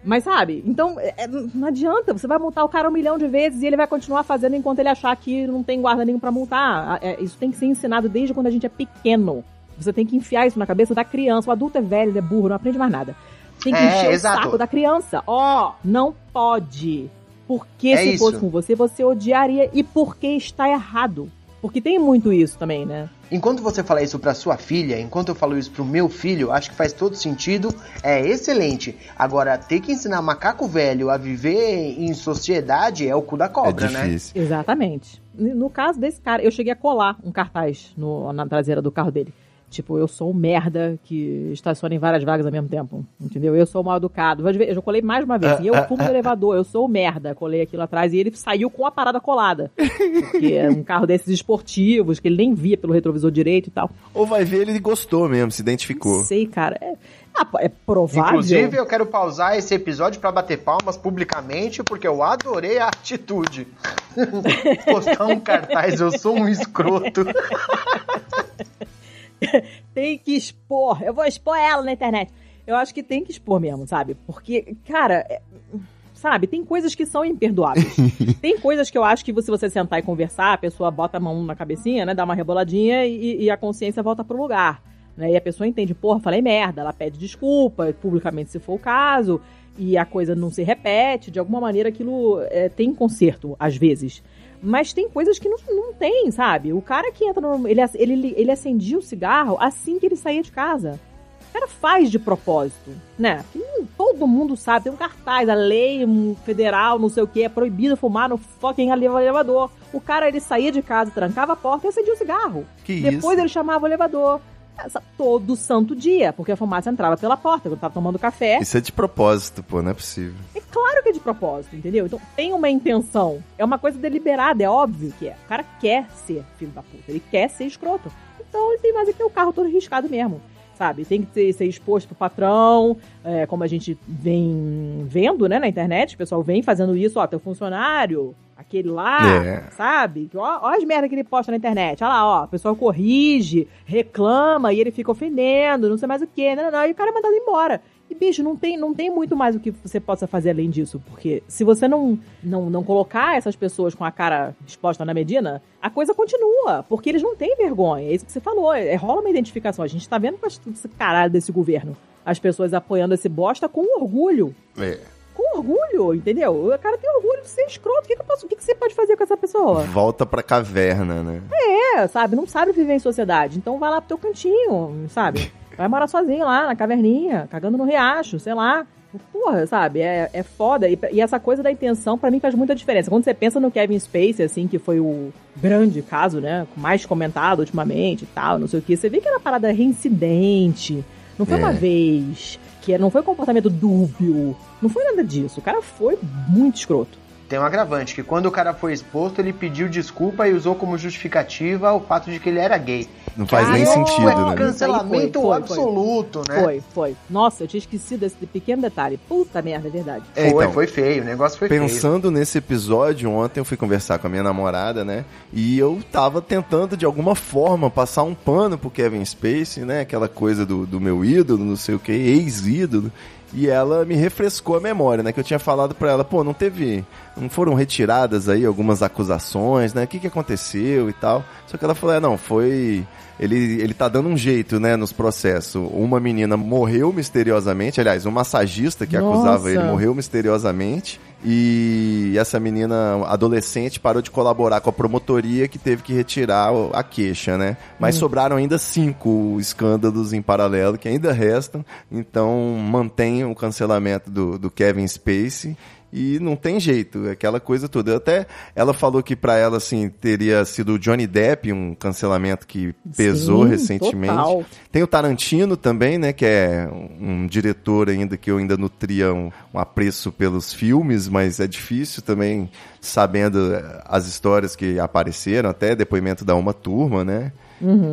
Mas sabe, então é, não adianta, você vai multar o cara um milhão de vezes e ele vai continuar fazendo enquanto ele achar que não tem guarda nenhum pra multar. É, isso tem que ser ensinado desde quando a gente é pequeno. Você tem que enfiar isso na cabeça da criança. O adulto é velho, ele é burro, não aprende mais nada. Tem que é, encher exato. o saco da criança. Ó, oh, não pode. Porque é se isso. fosse com você, você odiaria. E porque está errado. Porque tem muito isso também, né? Enquanto você fala isso para sua filha, enquanto eu falo isso pro meu filho, acho que faz todo sentido, é excelente. Agora, ter que ensinar macaco velho a viver em sociedade é o cu da cobra, é né? Exatamente. No caso desse cara, eu cheguei a colar um cartaz no, na traseira do carro dele Tipo, eu sou um merda que estaciona em várias vagas ao mesmo tempo. Entendeu? Eu sou mal educado. Eu já colei mais uma vez. E eu fumo no elevador, eu sou o merda. Colei aquilo atrás e ele saiu com a parada colada. Porque é um carro desses esportivos, que ele nem via pelo retrovisor direito e tal. Ou vai ver, ele gostou mesmo, se identificou. Não sei, cara. É, ah, é provável. Inclusive, eu quero pausar esse episódio para bater palmas publicamente, porque eu adorei a atitude. [laughs] Postar um cartaz, eu sou um escroto. [laughs] [laughs] tem que expor. Eu vou expor ela na internet. Eu acho que tem que expor mesmo, sabe? Porque, cara, é, sabe, tem coisas que são imperdoáveis. [laughs] tem coisas que eu acho que se você sentar e conversar, a pessoa bota a mão na cabecinha, né? Dá uma reboladinha e, e a consciência volta pro lugar. Né? E a pessoa entende, porra, falei merda, ela pede desculpa, publicamente se for o caso, e a coisa não se repete, de alguma maneira aquilo é, tem conserto, às vezes. Mas tem coisas que não, não tem, sabe? O cara que entra no. Ele, ele, ele acendia o cigarro assim que ele saía de casa. O cara faz de propósito, né? Todo mundo sabe, tem um cartaz, a lei federal, não sei o que, é proibido fumar no fucking elevador. O cara, ele saía de casa, trancava a porta e acendia o cigarro. Que Depois isso? ele chamava o elevador todo santo dia, porque a fumaça entrava pela porta quando tava tomando café. Isso é de propósito, pô, não é possível. É claro que é de propósito, entendeu? Então tem uma intenção. É uma coisa deliberada, é óbvio que é. O cara quer ser filho da puta, ele quer ser escroto. Então ele tem mais é que ter o carro todo riscado mesmo. Sabe, tem que ter, ser exposto pro patrão, é, como a gente vem vendo, né, na internet, o pessoal vem fazendo isso, ó, teu funcionário, aquele lá, É. sabe? Ó, ó as merdas que ele posta na internet. Olha lá, ó, o pessoal corrige, reclama e ele fica ofendendo, não sei mais o que, não, não, não, e o cara é mandado embora. E, bicho, não tem, não tem muito mais o que você possa fazer além disso, porque se você não, não, não colocar essas pessoas com a cara exposta na Medina, a coisa continua, porque eles não têm vergonha. É isso que você falou, é, rola uma identificação. A gente tá vendo com esse caralho desse governo. As pessoas apoiando esse bosta com orgulho É. com orgulho, entendeu? O cara tem orgulho de ser escroto. O que, que, eu posso, o que, que você pode fazer com essa pessoa? Volta pra caverna, né? É, sabe? Não sabe viver em sociedade. Então vai lá pro teu cantinho, sabe? [laughs] Vai morar sozinho lá na caverninha, cagando no riacho, sei lá. Porra, sabe? É, é foda. E, e essa coisa da intenção, pra mim, faz muita diferença. Quando você pensa no Kevin Spacey, assim, que foi o grande caso, né? Mais comentado ultimamente e tal, não sei o que. Você vê que era parada reincidente. Não foi É. uma vez. Que não foi um comportamento dúbio. Não foi nada disso. O cara foi muito escroto. Tem um agravante, que quando o cara foi exposto, ele pediu desculpa e usou como justificativa o fato de que ele era gay. Não faz nem sentido, é um né? cancelamento Foi, foi, foi. absoluto, né? Foi, foi. Nossa, eu tinha esquecido desse pequeno detalhe. Puta merda, é verdade. É, Foi, então, foi feio, o negócio foi feio. Pensando nesse episódio, ontem eu fui conversar com a minha namorada, né? E eu tava tentando, de alguma forma, passar um pano pro Kevin Spacey, né? Aquela coisa do, do meu ídolo, não sei o que, ex-ídolo. E ela me refrescou a memória, né? Que eu tinha falado pra ela, pô, não teve. Não foram retiradas aí algumas acusações, né? O que, que aconteceu e tal. Só que ela falou, é, não, foi. Ele, ele tá dando um jeito, né, nos processos. Uma menina morreu misteriosamente, aliás, um massagista que Nossa. acusava ele morreu misteriosamente. E essa menina adolescente parou de colaborar com a promotoria que teve que retirar a queixa, né? Mas sobraram ainda cinco escândalos em paralelo que ainda restam. Então mantém o cancelamento do, do Kevin Spacey. E não tem jeito, aquela coisa toda. Até ela falou que pra ela, assim, teria sido o Johnny Depp, um cancelamento que pesou Sim, recentemente. total. Tem o Tarantino também, né? Que é um diretor ainda que eu ainda nutria um, um apreço pelos filmes, mas é difícil também, sabendo eh, as histórias que apareceram, até depoimento da uma turma, né?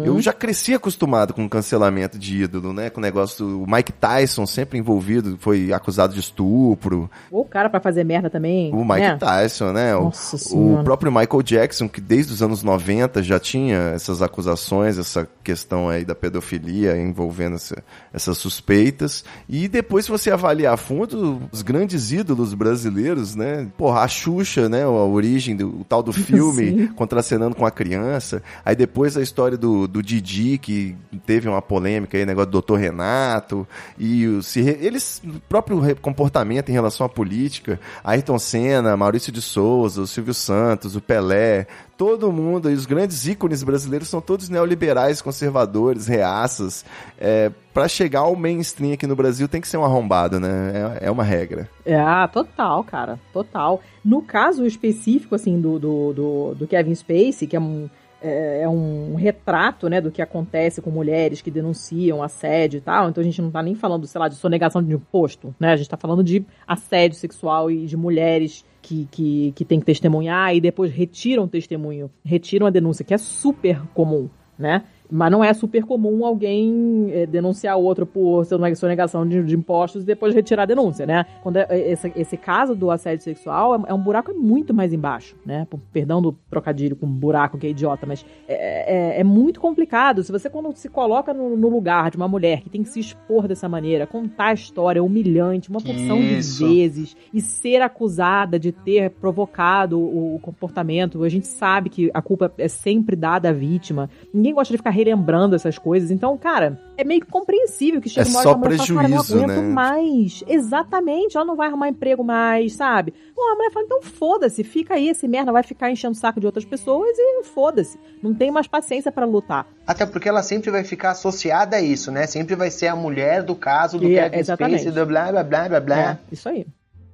Eu já cresci acostumado com cancelamento de ídolo, né? Com o negócio. O Mike Tyson sempre envolvido, foi acusado de estupro. Ou o cara pra fazer merda também. O Mike né? Tyson, né? O- Nossa o, Senhora. próprio Michael Jackson, que desde os anos 90 já tinha essas acusações, essa questão aí da pedofilia envolvendo essa- essas suspeitas. E depois, se você avaliar a fundo, os grandes ídolos brasileiros, né? Porra, a Xuxa, né? A origem do o tal do [laughs] filme Sim. contracenando com a criança. Aí depois a história do, do Didi, que teve uma polêmica aí, negócio do Dr. Renato. E o, se eles, próprio comportamento em relação à política, Ayrton Senna, Maurício de Souza, o Silvio Santos, o Pelé, todo mundo, e os grandes ícones brasileiros são todos neoliberais, conservadores, reaças. É, para chegar ao mainstream aqui no Brasil tem que ser um arrombado, né? É, é uma regra. É, ah, total, cara. Total. No caso específico, assim, do, do, do, do Kevin Spacey, que é um, é, é um retrato, né, do que acontece com mulheres que denunciam assédio e tal. Então a gente não tá nem falando, sei lá, de sonegação de imposto, né? A gente tá falando de assédio sexual e de mulheres que, que, que tem que testemunhar e depois retiram o testemunho, retiram a denúncia, que é super comum, né? Mas não é super comum alguém é, denunciar outro por sonegação de, de impostos e depois retirar a denúncia, né? Quando é, é, esse, esse, caso do assédio sexual é, é, um buraco muito mais embaixo, né? Perdão do trocadilho com buraco, que é idiota, mas é, é, muito complicado. Se você, quando se coloca no, no, lugar de uma mulher que tem que se expor dessa maneira, contar a história humilhante, uma porção Isso. de vezes, e ser acusada de ter provocado o, o comportamento, a gente sabe que a culpa é sempre dada à vítima. Ninguém gosta de ficar relembrando essas coisas. Então, cara, é meio que compreensível que chega é uma hora só prejuízo, fala, não aguento né? mais. Exatamente, ela não vai arrumar emprego mais, sabe? Pô, a mulher fala, então foda-se, fica aí, esse merda vai ficar enchendo o saco de outras pessoas e foda-se. Não tem mais paciência para lutar. Até porque ela sempre vai ficar associada a isso, né? Sempre vai ser a mulher do caso do e, Kevin exatamente. Spacey, do blá blá blá blá blá. É, isso aí.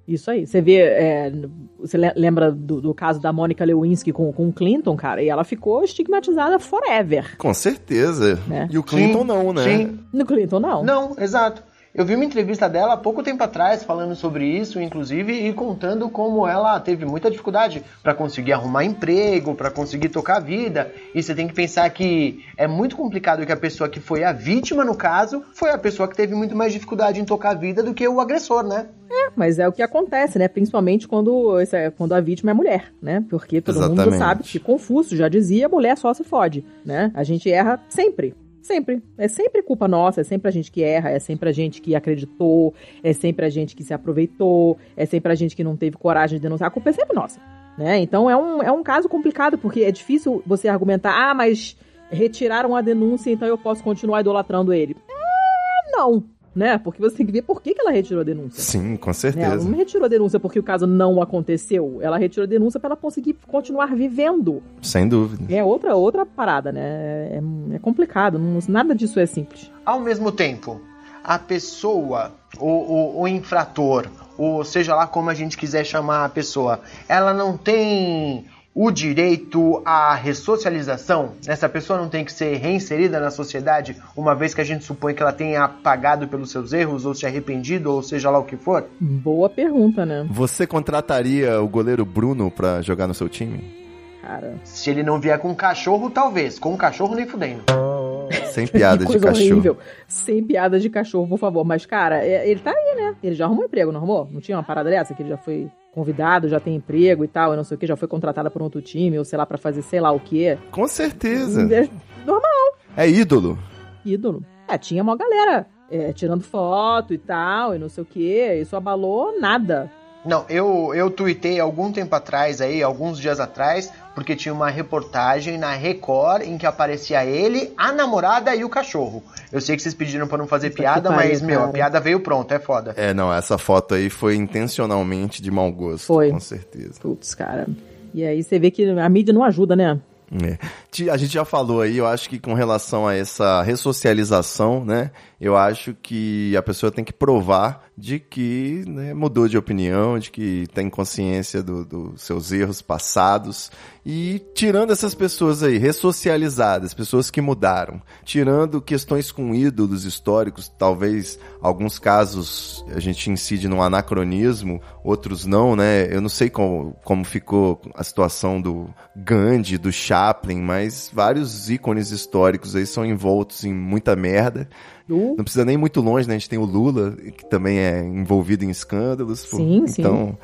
Isso aí. Você vê. É, você lembra do, do, caso da Mônica Lewinsky com, com o Clinton, cara? E ela ficou estigmatizada forever. Com certeza. Né? E o Clinton sim, não, né? Sim. No Clinton não. Não, exato. Eu vi uma entrevista dela há pouco tempo atrás falando sobre isso, inclusive, e contando como ela teve muita dificuldade para conseguir arrumar emprego, para conseguir tocar a vida. E você tem que pensar que é muito complicado que a pessoa que foi a vítima no caso foi a pessoa que teve muito mais dificuldade em tocar a vida do que o agressor, né? É, mas é o que acontece, né? Principalmente quando, quando a vítima é mulher, né? Porque todo Exatamente. mundo sabe que Confúcio já dizia, mulher só se fode, né? A gente erra sempre. Sempre. É sempre culpa nossa, é sempre a gente que erra, é sempre a gente que acreditou, é sempre a gente que se aproveitou, é sempre a gente que não teve coragem de denunciar. A culpa é sempre nossa. Né? Então é um, é um caso complicado, porque é difícil você argumentar, ah, mas retiraram a denúncia, então eu posso continuar idolatrando ele. É, não né? Porque você tem que ver por que, que ela retirou a denúncia. Sim, com certeza. Né? Ela não retirou a denúncia porque o caso não aconteceu. Ela retirou a denúncia para ela conseguir continuar vivendo. Sem dúvida. É outra, outra parada, né? É, é complicado. Não, nada disso é simples. Ao mesmo tempo, a pessoa, o, o, o infrator, ou seja lá como a gente quiser chamar a pessoa, ela não tem o direito à ressocialização? Essa pessoa não tem que ser reinserida na sociedade, uma vez que a gente supõe que ela tenha pagado pelos seus erros, ou se arrependido, ou seja lá o que for? Boa pergunta, né? Você contrataria o goleiro Bruno para jogar no seu time? Cara. Se ele não vier com um cachorro, talvez. Com um cachorro, nem fudendo. Sem piadas de cachorro. Horrível. Sem piadas de cachorro, por favor. Mas, cara, é, ele tá aí, né? Ele já arrumou emprego, não arrumou? Não tinha uma parada dessa? Que ele já foi convidado, já tem emprego e tal, e não sei o que, já foi contratada por outro time, ou sei lá, para fazer sei lá o que. Com certeza. É normal. É ídolo. Ídolo. É, tinha uma galera é, tirando foto e tal, e não sei o que, isso abalou nada. Não, eu, eu tuitei algum tempo atrás aí, alguns dias atrás, porque tinha uma reportagem na Record em que aparecia ele, a namorada e o cachorro. Eu sei que vocês pediram para não fazer Puta piada, mas, meu, cara. a piada veio pronto, é foda. É, não, essa foto aí foi intencionalmente de mau gosto. Foi. Com certeza. Putz, cara. E aí você vê que a mídia não ajuda, né? É. A gente já falou aí, eu acho que com relação a essa ressocialização, né? Eu acho que a pessoa tem que provar de que né, mudou de opinião, de que tem consciência dos do seus erros passados. E tirando essas pessoas aí, ressocializadas, pessoas que mudaram, tirando questões com ídolos históricos, talvez alguns casos a gente incide num anacronismo, outros não, né? Eu não sei como, como ficou a situação do Gandhi, do Chaplin, mas vários ícones históricos aí são envoltos em muita merda. Uh. Não precisa nem muito longe, né? A gente tem o Lula, que também é envolvido em escândalos. Sim, então, sim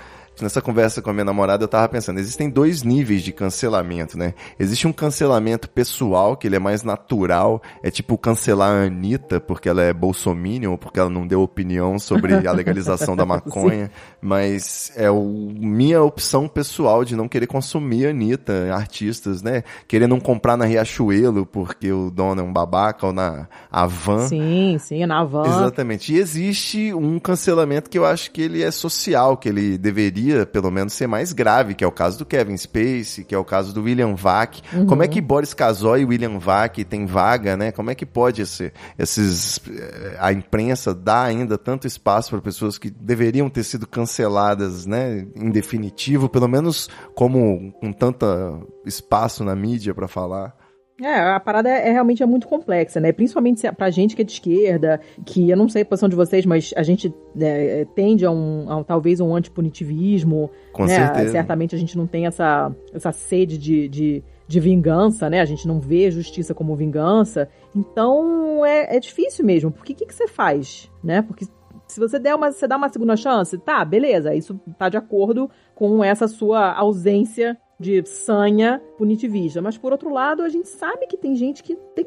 nessa conversa com a minha namorada, eu tava pensando, existem dois níveis de cancelamento, né? Existe um cancelamento pessoal, que ele é mais natural, é tipo cancelar a Anitta porque ela é bolsominion, ou porque ela não deu opinião sobre a legalização da [laughs] maconha, mas é o, minha opção pessoal de não querer consumir a Anitta, artistas, né? Querer não comprar na Riachuelo porque o dono é um babaca, ou na Avan. Sim, sim, na Avan. Exatamente. E existe um cancelamento que eu acho que ele é social, que ele deveria pelo menos, ser mais grave, que é o caso do Kevin Spacey, que é o caso do William Vac. Como é que Boris Kazoy e William Vac têm vaga, né? Como é que pode esse, esses, eh, a imprensa dar ainda tanto espaço para pessoas que deveriam ter sido canceladas, né? Em definitivo, pelo menos como com tanta espaço na mídia para falar. É, a parada é, é realmente é muito complexa, né? Principalmente se- pra gente que é de esquerda, que eu não sei a posição de vocês, mas a gente é, tende a um, a um- talvez um antipunitivismo. Com né? certeza. Certamente a gente não tem essa, essa sede de, de, de vingança, né? A gente não vê justiça como vingança. Então é, é difícil mesmo. Porque o que, que você faz, né? Porque se você der uma, você dá uma segunda chance, tá, beleza, isso tá de acordo com essa sua ausência de sanha punitivista. Mas por outro lado, a gente sabe que tem gente que tem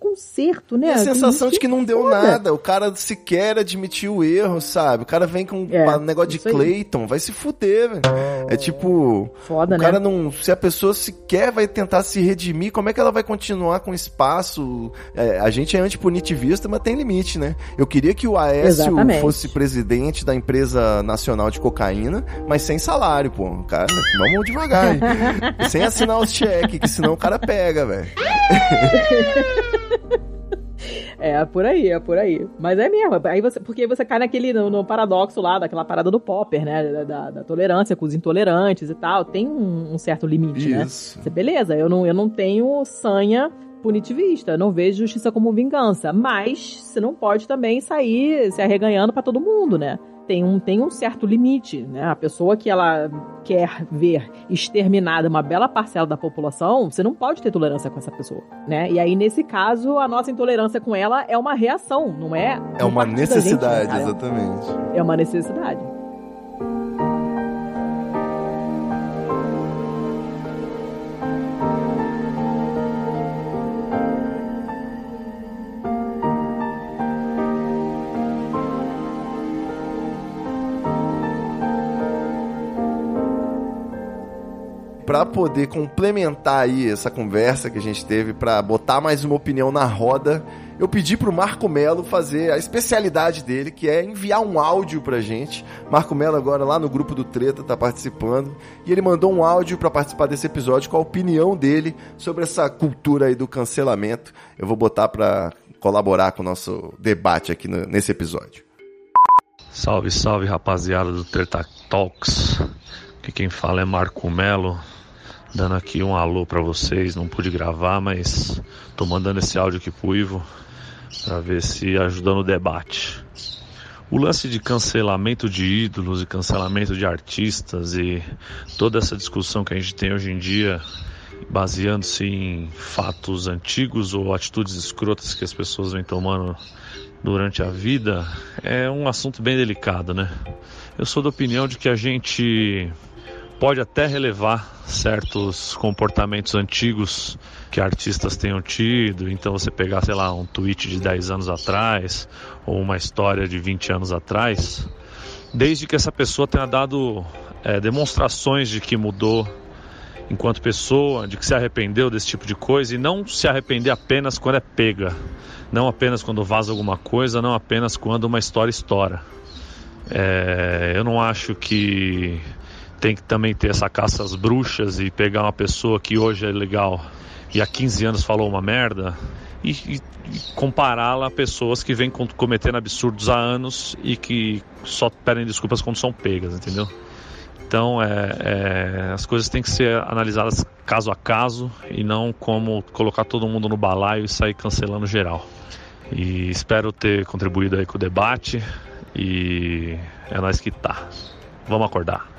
conserto, né? E a Tem sensação de que não deu foda. nada. O cara sequer admitiu o erro, sabe? O cara vem com É, um negócio de aí. Clayton, vai se fuder, velho. É tipo. Foda, o né? cara não. Se a pessoa sequer vai tentar se redimir, como é que ela vai continuar com espaço? É, a gente é antipunitivista, mas tem limite, né? Eu queria que o Aécio Exatamente. fosse presidente da empresa nacional de cocaína, mas sem salário, pô. Cara, vamos devagar. hein? [laughs] sem assinar os cheques, que senão o cara pega, velho. [laughs] É, por aí, é por aí. Mas é mesmo. Aí você, porque você cai naquele no, no paradoxo lá, daquela parada do Popper, né? Da, da- tolerância com os intolerantes e tal. Tem um, um certo limite, né? Isso. Você, beleza, eu não, eu não tenho sanha punitivista, não vejo justiça como vingança. Mas você não pode também sair se arreganhando pra todo mundo, né? Tem um, tem um certo limite, né? A pessoa que ela quer ver exterminada uma bela parcela da população, você não pode ter tolerância com essa pessoa, né? E aí, nesse caso, a nossa intolerância com ela é uma reação, não é? É um uma partido da gente, né, necessidade, exatamente. É uma necessidade. Pra poder complementar aí essa conversa que a gente teve, pra botar mais uma opinião na roda, eu pedi pro Marco Melo fazer a especialidade dele, que é enviar um áudio pra gente. Marco Melo agora lá no grupo do Treta tá participando, e ele mandou um áudio pra participar desse episódio com a opinião dele sobre essa cultura aí do cancelamento. Eu vou botar pra colaborar com o nosso debate aqui no- nesse episódio. Salve, salve rapaziada do Treta Talks. Aqui quem fala é Marco Melo, dando aqui um alô pra vocês. Não pude gravar, mas tô mandando esse áudio aqui pro Ivo pra ver se ajuda no debate. O lance de cancelamento de ídolos e cancelamento de artistas e toda essa discussão que a gente tem hoje em dia, baseando-se em fatos antigos ou atitudes escrotas que as pessoas vêm tomando durante a vida, é um assunto bem delicado, né? Eu sou da opinião de que a gente pode até relevar certos comportamentos antigos que artistas tenham tido. Então você pegar, sei lá, um tweet de 10 anos atrás ou uma história de 20 anos atrás, desde que essa pessoa tenha dado é, demonstrações de que mudou enquanto pessoa, de que se arrependeu desse tipo de coisa e não se arrepender apenas quando é pega, não apenas quando vaza alguma coisa, não apenas quando uma história estoura. É, eu não acho que tem que também ter essa caça às bruxas e pegar uma pessoa que hoje é legal e há 15 anos falou uma merda e, e- e compará-la a pessoas que vêm com- cometendo absurdos há anos e que só pedem desculpas quando são pegas, entendeu? Então, é, é, as coisas têm que ser analisadas caso a caso e não como colocar todo mundo no balaio e sair cancelando geral. E espero ter contribuído aí com o debate e é nós que tá. Vamos acordar.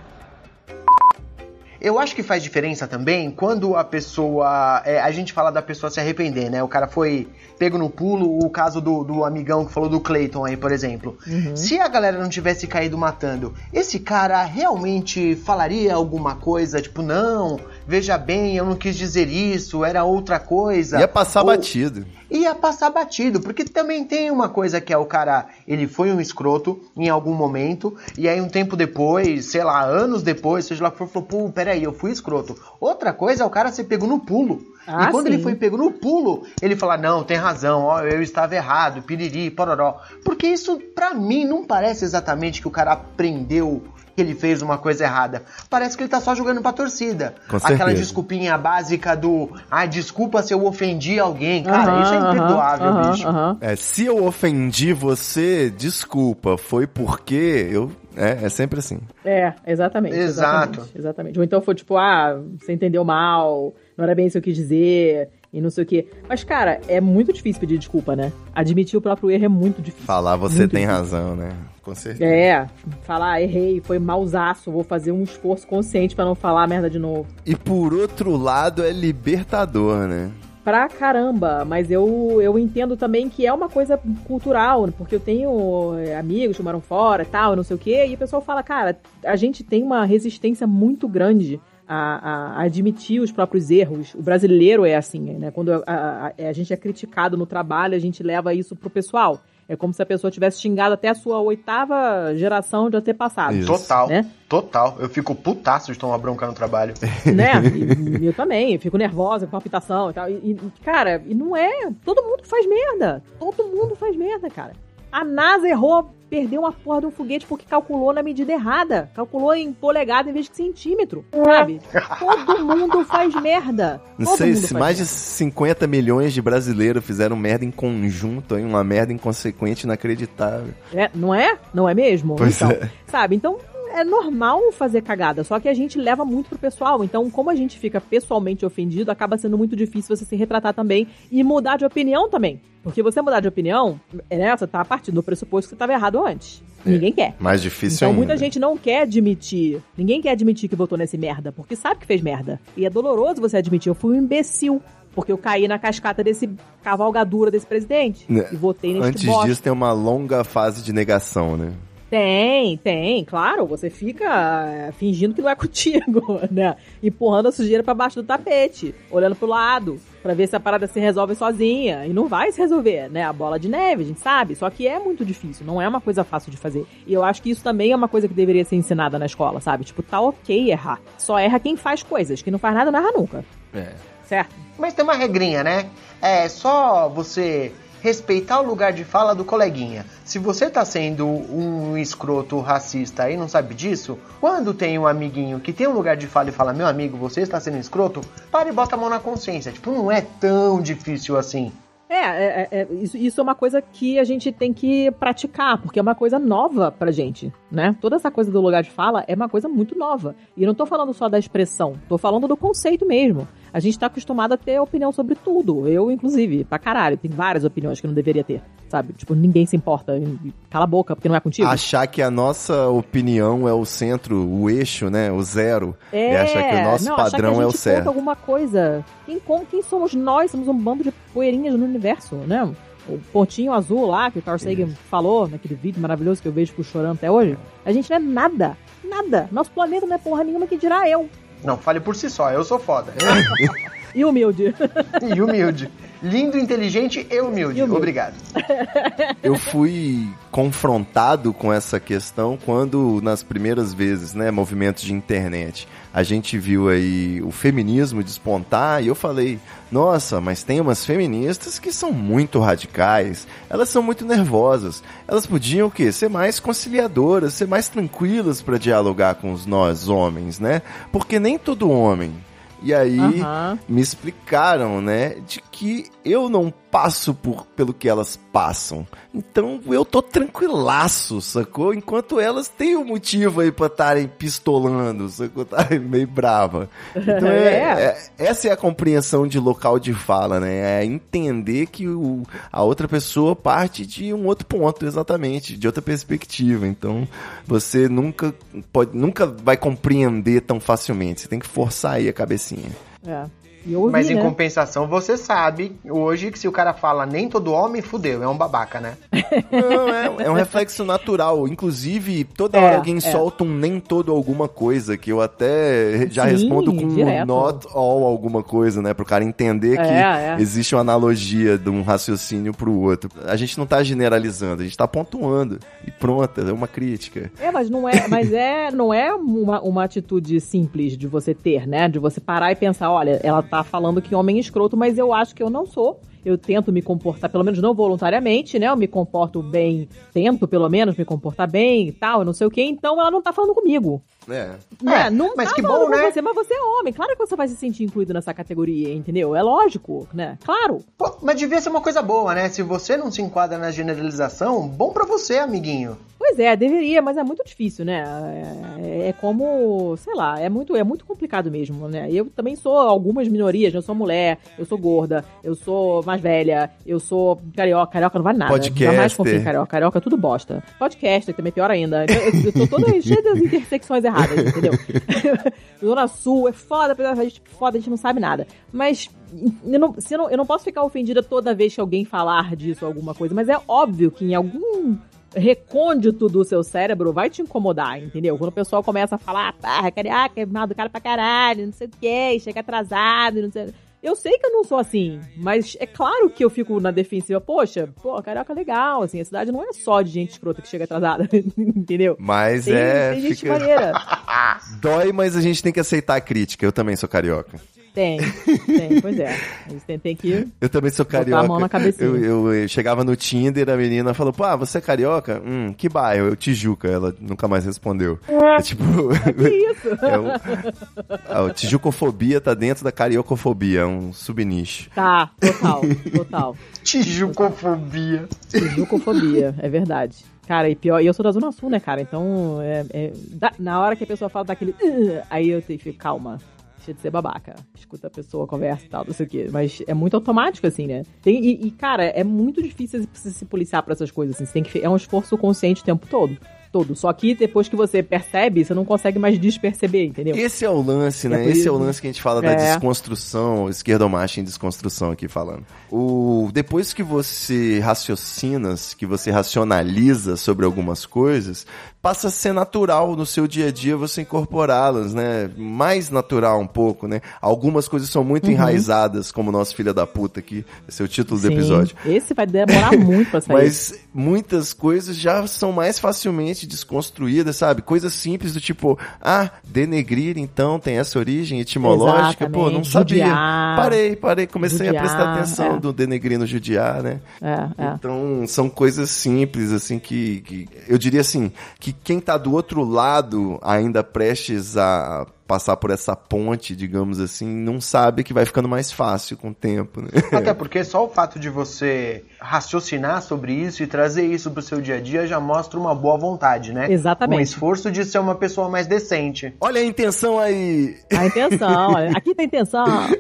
Eu acho que faz diferença também quando a pessoa. é, a gente fala da pessoa se arrepender, né? O cara foi pego no pulo, o caso do, do amigão que falou do Clayton aí, por exemplo. Se a galera não tivesse caído matando, esse cara realmente falaria alguma coisa? Tipo, não, veja bem, eu não quis dizer isso, era outra coisa. Ia passar Ou- batido. ia passar batido, porque também tem uma coisa que é o cara, ele foi um escroto em algum momento, e aí um tempo depois, sei lá, anos depois, seja lá for, falou, pô, peraí, eu fui escroto. Outra coisa é o cara ser pego no pulo. Ah, e quando sim. ele foi pego no pulo, ele fala: Não, tem razão, ó, eu estava errado, piriri, pororó. Porque isso, pra mim, não parece exatamente que o cara aprendeu que ele fez uma coisa errada. Parece que ele tá só jogando pra torcida. Com Aquela certeza. desculpinha básica do Ah, desculpa se eu ofendi alguém. Cara, isso é imperdoável, bicho. É, se eu ofendi você, desculpa, foi porque eu. É, é sempre assim. É, exatamente. Exato. Exatamente, exatamente. Ou então foi tipo, ah, você entendeu mal, não era bem isso que eu quis dizer, e não sei o quê. Mas, cara, é muito difícil pedir desculpa, né? Admitir o próprio erro é muito difícil. Falar você Muito tem difícil. razão, né? Com certeza. É, falar, errei, foi mausaço, vou fazer um esforço consciente pra não falar merda de novo. E por outro lado, é libertador, né? Pra caramba, mas eu, eu entendo também que é uma coisa cultural, porque eu tenho é, amigos que moram fora e tal, não sei o quê, e o pessoal fala, cara, a gente tem uma resistência muito grande a, a admitir os próprios erros. O brasileiro é assim, né? Quando a, a- a gente é criticado no trabalho, a gente leva isso pro pessoal. É como se a pessoa tivesse xingado até a sua oitava geração de ter passado. Isso. Total, Né? total. Eu fico putaço de tomar bronca no trabalho. [laughs] né? E, eu também, fico nervosa com palpitação e tal. E, e, cara, e não é. Todo mundo faz merda. Todo mundo faz merda, cara. A NASA errou, perdeu uma porra de um foguete porque calculou na medida errada. Calculou em polegada em vez de centímetro, sabe? Todo mundo faz merda. Não Todo sei mundo se mais de merda. 50 milhões de brasileiros fizeram merda em conjunto, aí, uma merda inconsequente, inacreditável. É, não é? Não é mesmo? Pois então, é. sabe? Então é normal fazer cagada, só que a gente leva muito pro pessoal. Então, como a gente fica pessoalmente ofendido, acaba sendo muito difícil você se retratar também e mudar de opinião também. Porque você mudar de opinião, é, né, você tá partindo do pressuposto que você tava errado antes. Ninguém quer. Mais difícil Então ainda. muita gente não quer admitir. Ninguém quer admitir que votou nesse merda, porque sabe que fez merda. E é doloroso você admitir, eu fui um imbecil. Porque eu caí na cascata desse cavalgadura desse presidente. Né, E votei nesse Antes bosta. disso, tem uma longa fase de negação, né? Tem, tem, claro. Você fica é, fingindo que não é [laughs] contigo, né? Empurrando a sujeira pra baixo do tapete, olhando pro lado, pra ver se a parada se resolve sozinha. E não vai se resolver, né? A bola de neve, a gente sabe. Só que é muito difícil, não é uma coisa fácil de fazer. E eu acho que isso também é uma coisa que deveria ser ensinada na escola, sabe? Tipo, tá ok errar. Só erra quem faz coisas. Quem não faz nada não erra nunca. É. Certo? Mas tem uma regrinha, né? É só você respeitar o lugar de fala do coleguinha. Se você tá sendo um escroto racista e não sabe disso, quando tem um amiguinho que tem um lugar de fala e fala, meu amigo, você está sendo escroto, para e bota a mão na consciência. Tipo, não é tão difícil assim. É, é, é, isso, isso é uma coisa que a gente tem que praticar, porque é uma coisa nova pra gente, né? Toda essa coisa do lugar de fala é uma coisa muito nova. E não tô falando só da expressão, tô falando do conceito mesmo. A gente tá acostumado a ter opinião sobre tudo. Eu, inclusive, pra caralho, tem várias opiniões que não deveria ter, sabe? Tipo, ninguém se importa. Cala a boca, porque não é contigo. Achar que a nossa opinião é o centro, o eixo, né? O zero. É, e achar que o nosso não, padrão é o certo. alguma coisa. Quem, quem somos nós? Somos um bando de poeirinhas no universo, né? O pontinho azul lá que o Carl Sagan falou naquele vídeo maravilhoso que eu vejo chorando até hoje. A gente não é nada. Nada. Nosso planeta não é porra nenhuma que dirá eu. Não, fale por si só, eu sou foda. [laughs] E humilde. [laughs] e humilde. Lindo, inteligente e humilde. E humilde. Obrigado. [laughs] Eu fui confrontado com essa questão quando, nas primeiras vezes, né, movimentos de internet, a gente viu aí o feminismo despontar e eu falei, nossa, mas tem umas feministas que são muito radicais, elas são muito nervosas, elas podiam o quê? Ser mais conciliadoras, ser mais tranquilas para dialogar com os nós homens, né? Porque nem todo homem. E aí me explicaram, né, de que eu não passo por pelo que elas passam. Então eu tô tranquilaço, sacou? Enquanto elas têm um motivo aí pra estarem pistolando, sacou? Estarem [laughs] meio brava. Então [laughs] é, É. é- essa é a compreensão de local de fala, né? É entender que o, a outra pessoa parte de um outro ponto, exatamente, de outra perspectiva. Então você nunca pode, nunca vai compreender tão facilmente. Você tem que forçar aí a cabecinha. É. E ouvi, Mas em né? compensação, você sabe hoje que se o cara fala nem todo homem, fudeu, é um babaca, né? Não, é, é um reflexo natural. Inclusive, toda É, hora alguém é. solta um nem todo alguma coisa, que eu até já Sim, respondo com um direto. not all alguma coisa, né? Pro cara entender que É, é. existe uma analogia de um raciocínio pro outro. A gente não tá generalizando, a gente tá pontuando. E pronto, é uma crítica. É, mas não é, mas é, não é uma, uma atitude simples de você ter, né? De você parar e pensar, olha, ela tá falando que homem é escroto, mas eu acho que eu não sou. Eu tento me comportar, pelo menos não voluntariamente, né? Eu me comporto bem, tento pelo menos me comportar bem e tal, não sei o quê. Então ela não tá falando comigo. É. Né? É, não mas tá que bom, né? Você, mas você é homem. Claro que você vai se sentir incluído nessa categoria, entendeu? É lógico, né? Claro. Pô, mas devia ser uma coisa boa, né? Se você não se enquadra na generalização, bom pra você, amiguinho. Pois é, deveria, mas é muito difícil, né? É, é como, sei lá, é muito, é muito complicado mesmo, né? Eu também sou algumas minorias, né? eu sou mulher, eu sou gorda, eu sou mais velha, eu sou carioca, carioca não vale nada. Podcaster. Jamais confio em carioca, carioca é tudo bosta. Podcast também é pior ainda. Eu, eu, eu tô toda cheia das intersecções erradas, [laughs] entendeu? [laughs] Zona Sul é foda, a gente foda, a gente não sabe nada. Mas eu não, eu, não, eu não posso ficar ofendida toda vez que alguém falar disso ou alguma coisa, mas é óbvio que em algum recôndito do seu cérebro vai te incomodar, entendeu? Quando o pessoal começa a falar, ah, carioca é mal do cara pra caralho, não sei o que, chega atrasado, não sei. Eu sei que eu não sou assim, mas é claro que eu fico na defensiva. Poxa, pô, carioca é legal, assim, a cidade não é só de gente escrota que chega atrasada, [laughs] entendeu? Mas Tem, é. tem gente fica- maneira. [laughs] Dói, mas a gente tem que aceitar a crítica. Eu também sou carioca. Tem, tem, pois é. A gente tem, tem que. Eu também sou Botar a carioca. mão na cabecinha. Eu, eu, eu chegava no Tinder, a menina falou, pô, ah, você é carioca? Hum, que bairro? Eu, Tijuca. Ela nunca mais respondeu. É tipo... [laughs] Que isso? é o, a tijucofobia tá dentro da cariocofobia, é um subnicho. Tá, total, total. [laughs] Tijucofobia. Tijucofobia, é verdade. Cara, e pior, e eu sou da Zona Sul, né, cara? Então, é, é- da- na hora que a pessoa fala daquele. "Ugh", aí eu tenho que ficar, calma. Deixa de ser babaca. Escuta a pessoa, conversa e tal, não sei o quê. Mas é muito automático, assim, né? Tem, e, e, cara, é muito difícil se se policiar pra essas coisas, assim. Você tem que, é um esforço consciente o tempo todo. Todo. Só que depois que você percebe, você não consegue mais desperceber, entendeu? Esse é o lance, né? É Esse é o lance que a gente fala da É. desconstrução, esquerdomacho em desconstrução aqui falando. O, depois que você raciocina, que você racionaliza sobre algumas coisas, passa a ser natural no seu dia a dia você incorporá-las, né? Mais natural um pouco, né? Algumas coisas são muito enraizadas, como nosso filho da puta aqui, esse é o título do Sim. episódio. Esse vai demorar [laughs] muito pra sair. Mas muitas coisas já são mais facilmente desconstruídas, sabe? Coisas simples do tipo, ah, denegrir então tem essa origem etimológica, pô, não Exatamente. sabia. Judiar. Parei, parei, comecei a Judiar, prestar atenção é. do denegrir no judiar, né? É, é. Então, são coisas simples, assim, que, que eu diria assim, que quem tá do outro lado, ainda prestes a passar por essa ponte, digamos assim, não sabe que vai ficando mais fácil com o tempo, né? [laughs] Até porque só o fato de você raciocinar sobre isso e trazer isso pro seu dia a dia já mostra uma boa vontade, né? Exatamente. Um esforço de ser uma pessoa mais decente. Olha a intenção aí! A intenção, olha, aqui tem intenção. [laughs]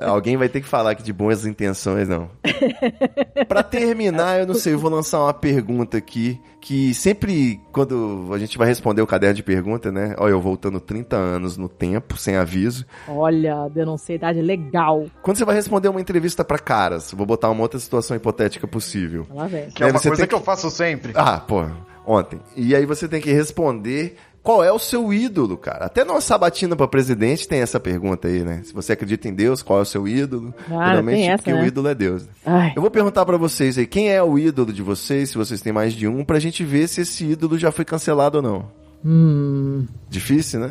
Alguém vai ter que falar que de boas intenções, não. Pra terminar, eu não sei, eu vou lançar uma pergunta aqui, que sempre, quando a gente vai responder o caderno de pergunta, né? Olha, eu voltando 30 anos no tempo, sem aviso. Olha, denunciei idade legal. Quando você vai responder uma entrevista pra caras, vou botar uma outra situação hipotética possível. Lá vem. Que é uma você coisa tem que eu faço sempre. Ah, pô, ontem. E aí você tem que responder qual é o seu ídolo, cara. Até nossa sabatina pra presidente tem essa pergunta aí, né? Se você acredita em Deus, qual é o seu ídolo? Ah, Geralmente essa, porque né? o ídolo é Deus. Ai, Eu vou perguntar pra vocês aí, quem é o ídolo de vocês, se vocês têm mais de um, pra gente ver se esse ídolo já foi cancelado ou não. Hum, Difícil, né?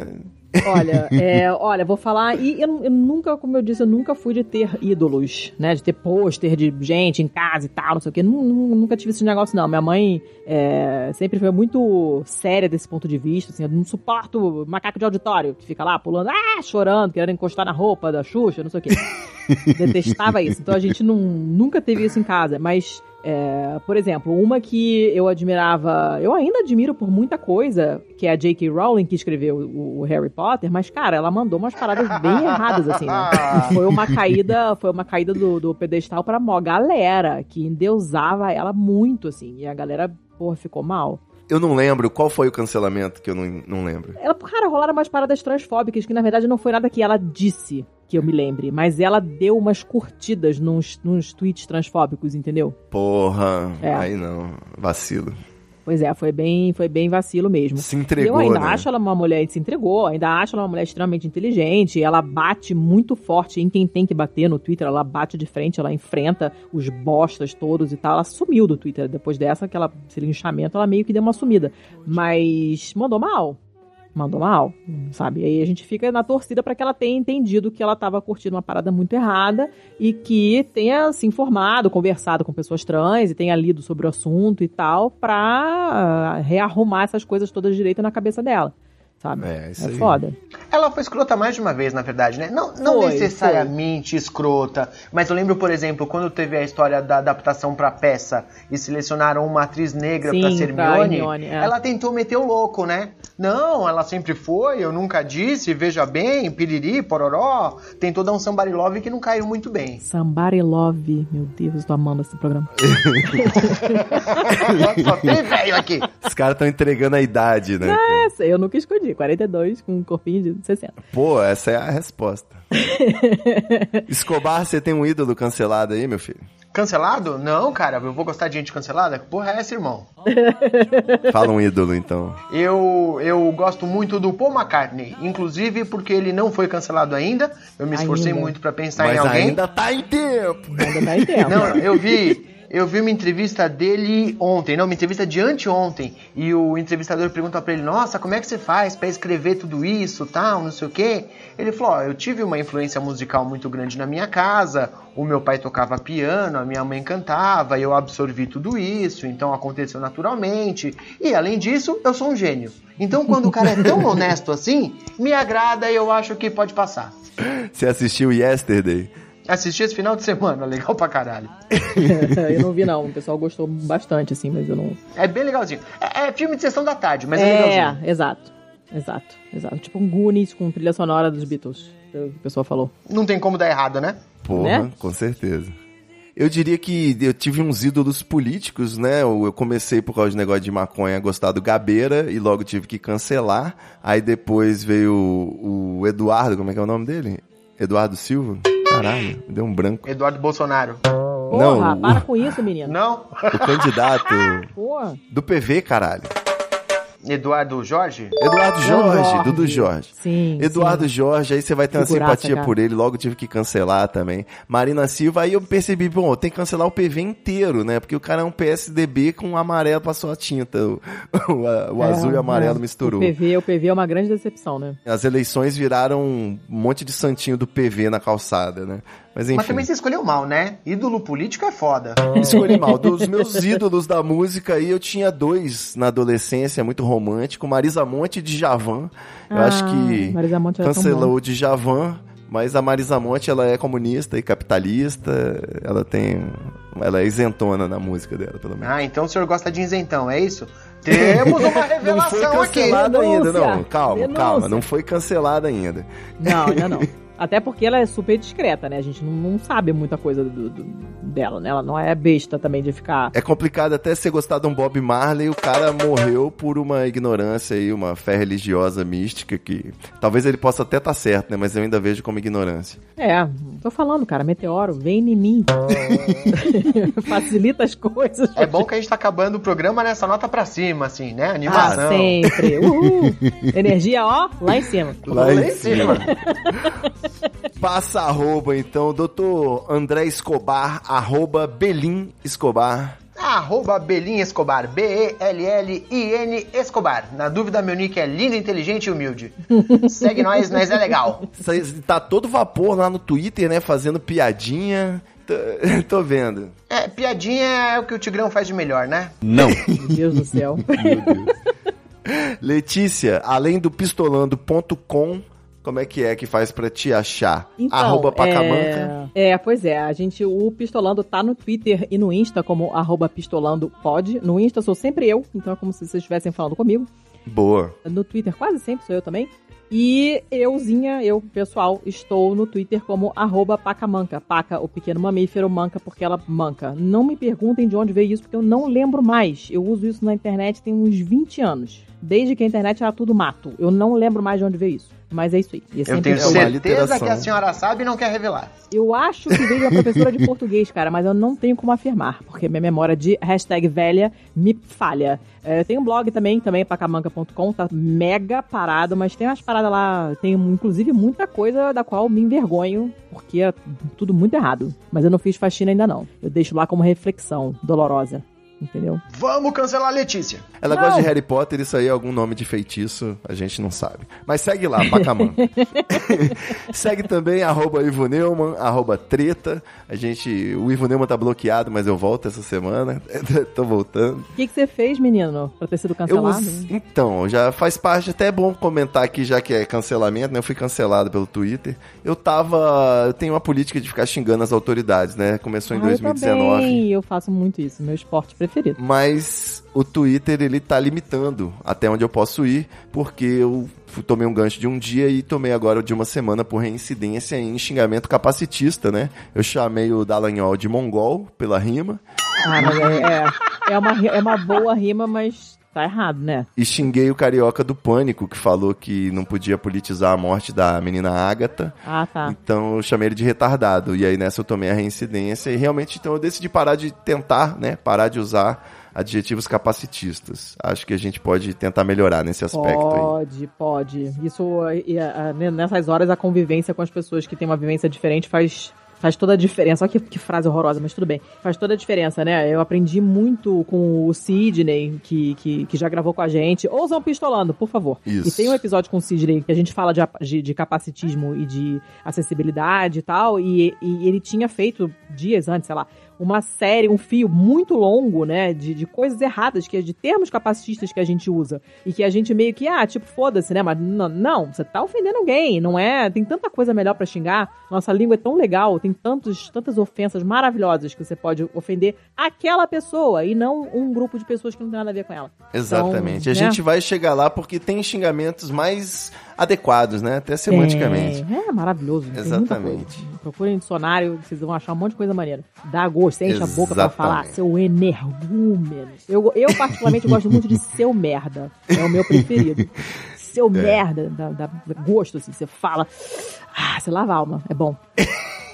olha, [laughs] é, olha, vou falar. E eu, eu nunca, como eu disse, eu nunca fui de ter ídolos, né? De ter pôster de gente em casa e tal, não sei o quê. Nu- nu- Nunca tive esse negócio, não. Minha mãe é, sempre foi muito séria desse ponto de vista. Assim, eu não suporto macaco de auditório que fica lá pulando, ah, chorando, querendo encostar na roupa da Xuxa, não sei o quê. [laughs] Detestava isso. Então a gente não, nunca teve isso em casa. Mas, é, por exemplo, uma que eu admirava, eu ainda admiro por muita coisa, que é a J.K. Rowling, que escreveu o, o Harry Potter, mas, cara, ela mandou umas paradas bem [laughs] erradas, assim, né? Foi uma caída, foi uma caída do, do pedestal pra mó galera, que endeusava ela muito, assim, e a galera, porra, ficou mal. Eu não lembro qual foi o cancelamento que eu não, não lembro. Ela, cara, rolaram umas paradas transfóbicas que na verdade não foi nada que ela disse, que eu me lembre, mas ela deu umas curtidas nos, nos tweets transfóbicos, entendeu? Porra, É. aí não, vacilo. Pois é, foi bem, foi bem vacilo mesmo. Se eu entregou, ainda né? acho ela uma mulher se entregou, ainda acho ela uma mulher extremamente inteligente, ela bate muito forte em quem tem que bater no Twitter, ela bate de frente, ela enfrenta os bostas todos e tal. Ela sumiu do Twitter depois dessa, aquela esse linchamento, ela meio que deu uma sumida, mas mandou mal. Mandou mal, sabe? E aí a gente fica na torcida para que ela tenha entendido que ela tava curtindo uma parada muito errada e que tenha se informado, conversado com pessoas trans e tenha lido sobre o assunto e tal, pra ah, rearrumar essas coisas todas direito na cabeça dela. Sabe? É, isso é aí. foda. Ela foi escrota mais de uma vez, na verdade, né? Não, não Foi, necessariamente escrota, mas eu lembro, por exemplo, quando teve a história da adaptação pra peça e selecionaram uma atriz negra Sim, pra pra Hermione, Hermione, é. ela tentou meter o louco, né? Não, ela sempre foi, eu nunca disse, veja bem, piriri, pororó. Tentou dar um somebody love que não caiu muito bem. Somebody Love. Meu Deus, eu tô amando esse programa. [laughs] Só tem velho aqui. Os caras estão entregando a idade, né? Essa, eu nunca escondi. 42 com um corpinho de 60. Pô, essa é a resposta. [laughs] Escobar, você tem um ídolo cancelado aí, meu filho? Cancelado? Não, cara, eu vou gostar de gente cancelada? Que porra é essa, irmão? [laughs] Fala um ídolo, então. Eu, eu gosto muito do Paul McCartney, inclusive porque ele não foi cancelado ainda. Eu me esforcei Ainda. muito pra pensar Mas em alguém. ainda tá em tempo. Ainda dá em tempo. Não, eu vi, eu vi uma entrevista dele ontem, não, uma entrevista de anteontem, e o entrevistador pergunta pra ele: "Nossa, como é que você faz pra escrever tudo isso, tal, não sei o quê?" Ele falou: "Ó, eu tive uma influência musical muito grande na minha casa. O meu pai tocava piano, a minha mãe cantava, e eu absorvi tudo isso, então aconteceu naturalmente. E além disso, eu sou um gênio. Então, quando o cara é tão [laughs] honesto assim, me agrada e eu acho que pode passar." Você assistiu Yesterday? Assisti esse final de semana, [laughs] legal pra caralho. [laughs] eu não vi, não. O pessoal gostou bastante, assim, mas eu não. É bem legalzinho. É, é filme de sessão da tarde, mas é, legalzinho. É, exato. Exato, exato. Tipo um Goonies com trilha sonora dos Beatles. que O pessoal falou. Não tem como dar errado, né? Porra, Né? com certeza. Eu diria que eu tive uns ídolos políticos, né? Eu eu comecei por causa de negócio de maconha a gostar do Gabeira e logo tive que cancelar. Aí depois veio o, o Eduardo, como é que é o nome dele? Eduardo Silva? Caralho, deu um branco. Eduardo Bolsonaro. Porra, Não, o- para com isso, menino. Não? O candidato [laughs] Porra. do PV, caralho. Eduardo Jorge? Eduardo Jorge, Dudu Jorge. Sim. Eduardo sim. Jorge, aí você vai ter uma simpatia cara. por ele, logo tive que cancelar também. Marina Silva, aí eu percebi, bom, tem que cancelar o PV inteiro, né? Porque o cara é um PSDB com um amarelo passou a tinta. [laughs] O, o- o azul e o amarelo é. misturou. O PV, o PV é uma grande decepção, né? As eleições viraram um monte de santinho do PV na calçada, né? Mas enfim. Mas também você escolheu mal, né? Ídolo político é foda. [laughs] Escolhi mal. Dos [laughs] meus ídolos da música aí, eu tinha dois na adolescência, muito romântico. Marisa Monte e Djavan. Eu Ah, acho que cancelou o Djavan, mas a Marisa Monte, ela é comunista e capitalista. Ela tem... Ela é isentona na música dela, pelo menos. Ah, então o senhor gosta de isentão, é isso? Temos uma [laughs] Não foi revelação aqui. cancelada ainda, Denúncia. não. Calma, Denúncia. calma. Não foi cancelada ainda. Não, ainda não. Até porque ela é super discreta, né? A gente não, não sabe muita coisa do- do- dela, né? Ela não é besta também de ficar. É complicado até você gostar de um Bob Marley, o cara morreu por uma ignorância e uma fé religiosa mística que talvez ele possa até estar certo, né? Mas eu ainda vejo como ignorância. É, tô falando, cara, meteoro, vem em mim. [laughs] Facilita as coisas. É bom que a gente tá acabando o programa nessa nota pra cima, assim, né? Ah, Animação. sempre. Uhul. Energia, ó, lá em cima. Lá em em cima. [laughs] Passa arroba, então, doutor André Escobar, arroba Belim Escobar. Arroba Belin Escobar, B-E-L-L-I-N Escobar. Na dúvida, meu nick é lindo, inteligente e humilde. [laughs] Segue nós, nós é legal. Tá todo vapor lá no Twitter, né? Fazendo piadinha. Tô, [laughs] tô vendo. É, piadinha é o que o Tigrão faz de melhor, né? Não. [laughs] Meu Deus do céu. Letícia, além do pistolando.com, como é que é que faz pra te achar? Então, arroba Pacamanca. É, é, pois é. A gente, o Pistolando tá no Twitter e no Insta como arroba pistolandopod. No Insta sou sempre eu, então é como se vocês estivessem falando comigo. Boa. No Twitter quase sempre sou eu também. E euzinha, eu, pessoal, estou no Twitter como arroba pacamanca. Paca, o pequeno mamífero, manca porque ela manca. Não me perguntem de onde veio isso, porque eu não lembro mais. Eu uso isso na internet tem uns 20 anos. Desde que a internet era tudo mato. Eu não lembro mais de onde veio isso. Mas é isso aí. E é Eu sempre tenho É certeza que a senhora sabe e não quer revelar. Eu acho que veio uma professora de [laughs] português, cara, mas eu não tenho como afirmar, porque minha memória de hashtag velha me falha. É, tem um blog também, também pacamanca.com, tá mega parado, mas tem umas paradas lá, tem inclusive muita coisa da qual me envergonho, porque é tudo muito errado. Mas eu não fiz faxina ainda não. Eu deixo lá como reflexão dolorosa. Entendeu? Vamos cancelar a Letícia. Ela Não. gosta de Harry Potter, isso aí é algum nome de feitiço, a gente não sabe. Mas segue lá, Pacamã. [laughs] segue também, arroba Ivo Neumann, arroba treta. A gente, o Ivo Neumann tá bloqueado, mas eu volto essa semana. [laughs] Tô voltando. O que, que você fez, menino, pra ter sido Eu, cancelado? então, já faz parte, até é bom comentar aqui, já que é cancelamento, né? Eu fui cancelado pelo Twitter. Eu tava. Eu tenho uma política de ficar xingando as autoridades, né? Começou em Ah, eu 2019. também, eu faço muito isso, meu esporte preferido. Mas o Twitter, ele tá limitando até onde eu posso ir, porque eu tomei um gancho de um dia e tomei agora de uma semana por reincidência em xingamento capacitista, né? Eu chamei o Dallagnol de mongol pela rima Ah, mas é, é, é uma, é uma boa rima, mas tá errado, né? e xinguei o carioca do pânico, que falou que não podia politizar a morte da menina Ágata. Ah, tá. Então eu chamei ele de retardado. E aí nessa eu tomei a reincidência e realmente então eu decidi parar de tentar, né? Parar de usar adjetivos capacitistas. Acho que a gente pode tentar melhorar nesse aspecto aí. Pode, pode. Isso, e, nessas horas, a convivência com as pessoas que têm uma vivência diferente faz, faz toda a diferença. Olha que, que frase horrorosa, mas tudo bem. Faz toda a diferença, né? Eu aprendi muito com o Sidney, que, que, que já gravou com a gente. Ousam Pistolando, por favor. Isso. E tem um episódio com o Sidney que a gente fala de, de, de capacitismo e de acessibilidade e tal, e, e ele tinha feito dias antes, sei lá, uma série, um fio muito longo, né, de, de coisas erradas, que é de termos capacitistas que a gente usa. E que a gente meio que, ah, tipo, foda-se, né? Mas não, não, você tá ofendendo alguém, não é? Tem tanta coisa melhor pra xingar. Nossa língua é tão legal, tem tantos, tantas ofensas maravilhosas que você pode ofender aquela pessoa e não um grupo de pessoas que não tem nada a ver com ela. Exatamente. Então, a né? gente vai chegar lá porque tem xingamentos mais adequados, né? Até semanticamente. É, é maravilhoso. Exatamente. Procurem dicionário, vocês vão achar um monte de coisa maneira. Dá gosto, enche a boca pra Exatamente. falar, seu energúmeno. Eu, eu particularmente, gosto muito de seu merda. É o meu preferido. [laughs] Seu merda, dá, dá gosto, assim. Você fala, ah, você lava a alma, é bom.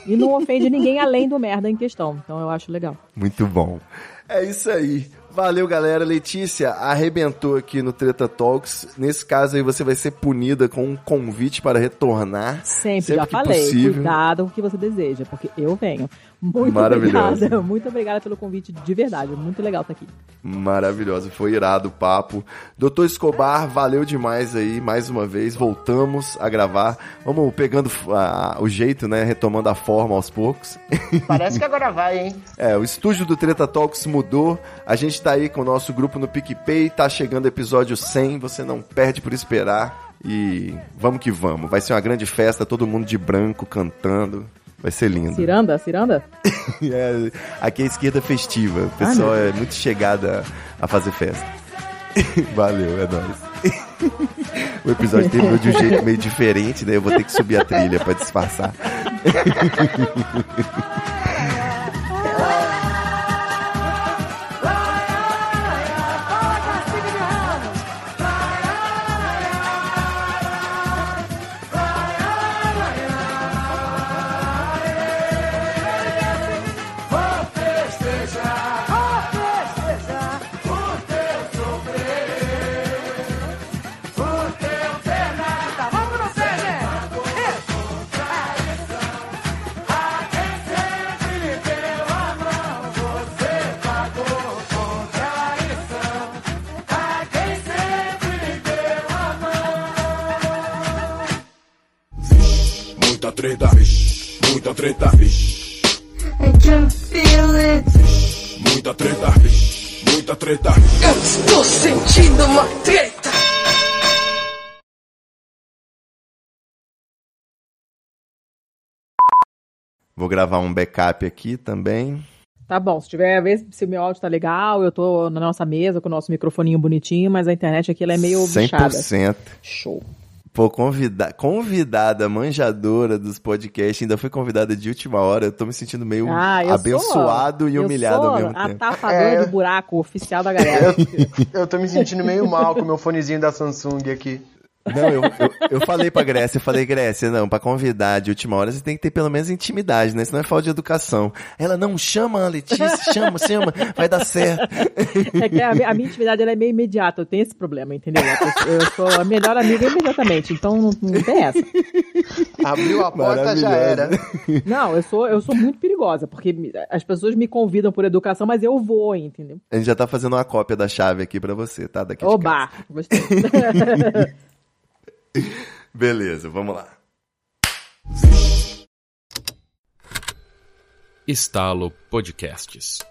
E não ofende ninguém além do merda em questão. Então eu acho legal. Muito bom. É isso aí. Valeu, galera. Letícia arrebentou aqui no Treta Talks. Nesse caso aí, você vai ser punida com um convite para retornar. Sempre, já que falei. possível. Cuidado com o que você deseja, porque eu venho. Muito Maravilhoso. obrigada. [laughs] Muito obrigada pelo convite de verdade. Muito legal estar aqui. Maravilhosa, foi irado o papo. Doutor Escobar, valeu demais aí, mais uma vez, voltamos a gravar. Vamos pegando ah, o jeito, né, retomando a forma aos poucos. [laughs] Parece que agora vai, hein? É, o estúdio do Treta Talks mudou, a gente tá aí com o nosso grupo no PicPay, tá chegando o episódio 100, você não perde por esperar. E vamos que vamos, vai ser uma grande festa, todo mundo de branco cantando, vai ser lindo. Ciranda? Ciranda? [laughs] É, aqui é a esquerda festiva. O pessoal é muito chegada a fazer festa. [laughs] Valeu, é nóis. [laughs] O episódio terminou de um jeito meio diferente, daí eu vou ter que subir a trilha pra disfarçar. Treta, vixe. I can feel it. Muita treta, vixe. Muita treta. Eu estou sentindo uma treta. Vou gravar um backup aqui também. Tá bom, se tiver, ver se o meu áudio tá legal, eu tô na nossa mesa com o nosso microfoninho bonitinho, mas a internet aqui ela é meio bichada. 100%. Show. Pô, convida convidada, manjadora dos podcasts, ainda foi convidada de última hora. Eu tô me sentindo meio Ah, eu abençoado sou, e eu humilhado sou ao mesmo a tempo. tapadora É. do buraco oficial da galera. [laughs] Eu tô me sentindo meio mal com o meu fonezinho da Samsung aqui. Não, eu, eu, eu falei pra Grécia, eu falei, Grécia, não, pra convidar de última hora você tem que ter pelo menos intimidade, né? Senão é falta de educação. Ela, não, chama a Letícia, chama, chama, vai dar certo. É que a, a minha intimidade ela é meio imediata, eu tenho esse problema, entendeu? Eu, eu sou a melhor amiga imediatamente, então não, não tem essa. Abriu a porta, já era. Não, eu sou, eu sou muito perigosa, porque as pessoas me convidam por educação, mas eu vou, entendeu? A gente já tá fazendo uma cópia da chave aqui pra você, tá? Daqui de casa. Oba! Gostei. [laughs] [laughs] Beleza, vamos lá. Estalo Podcasts.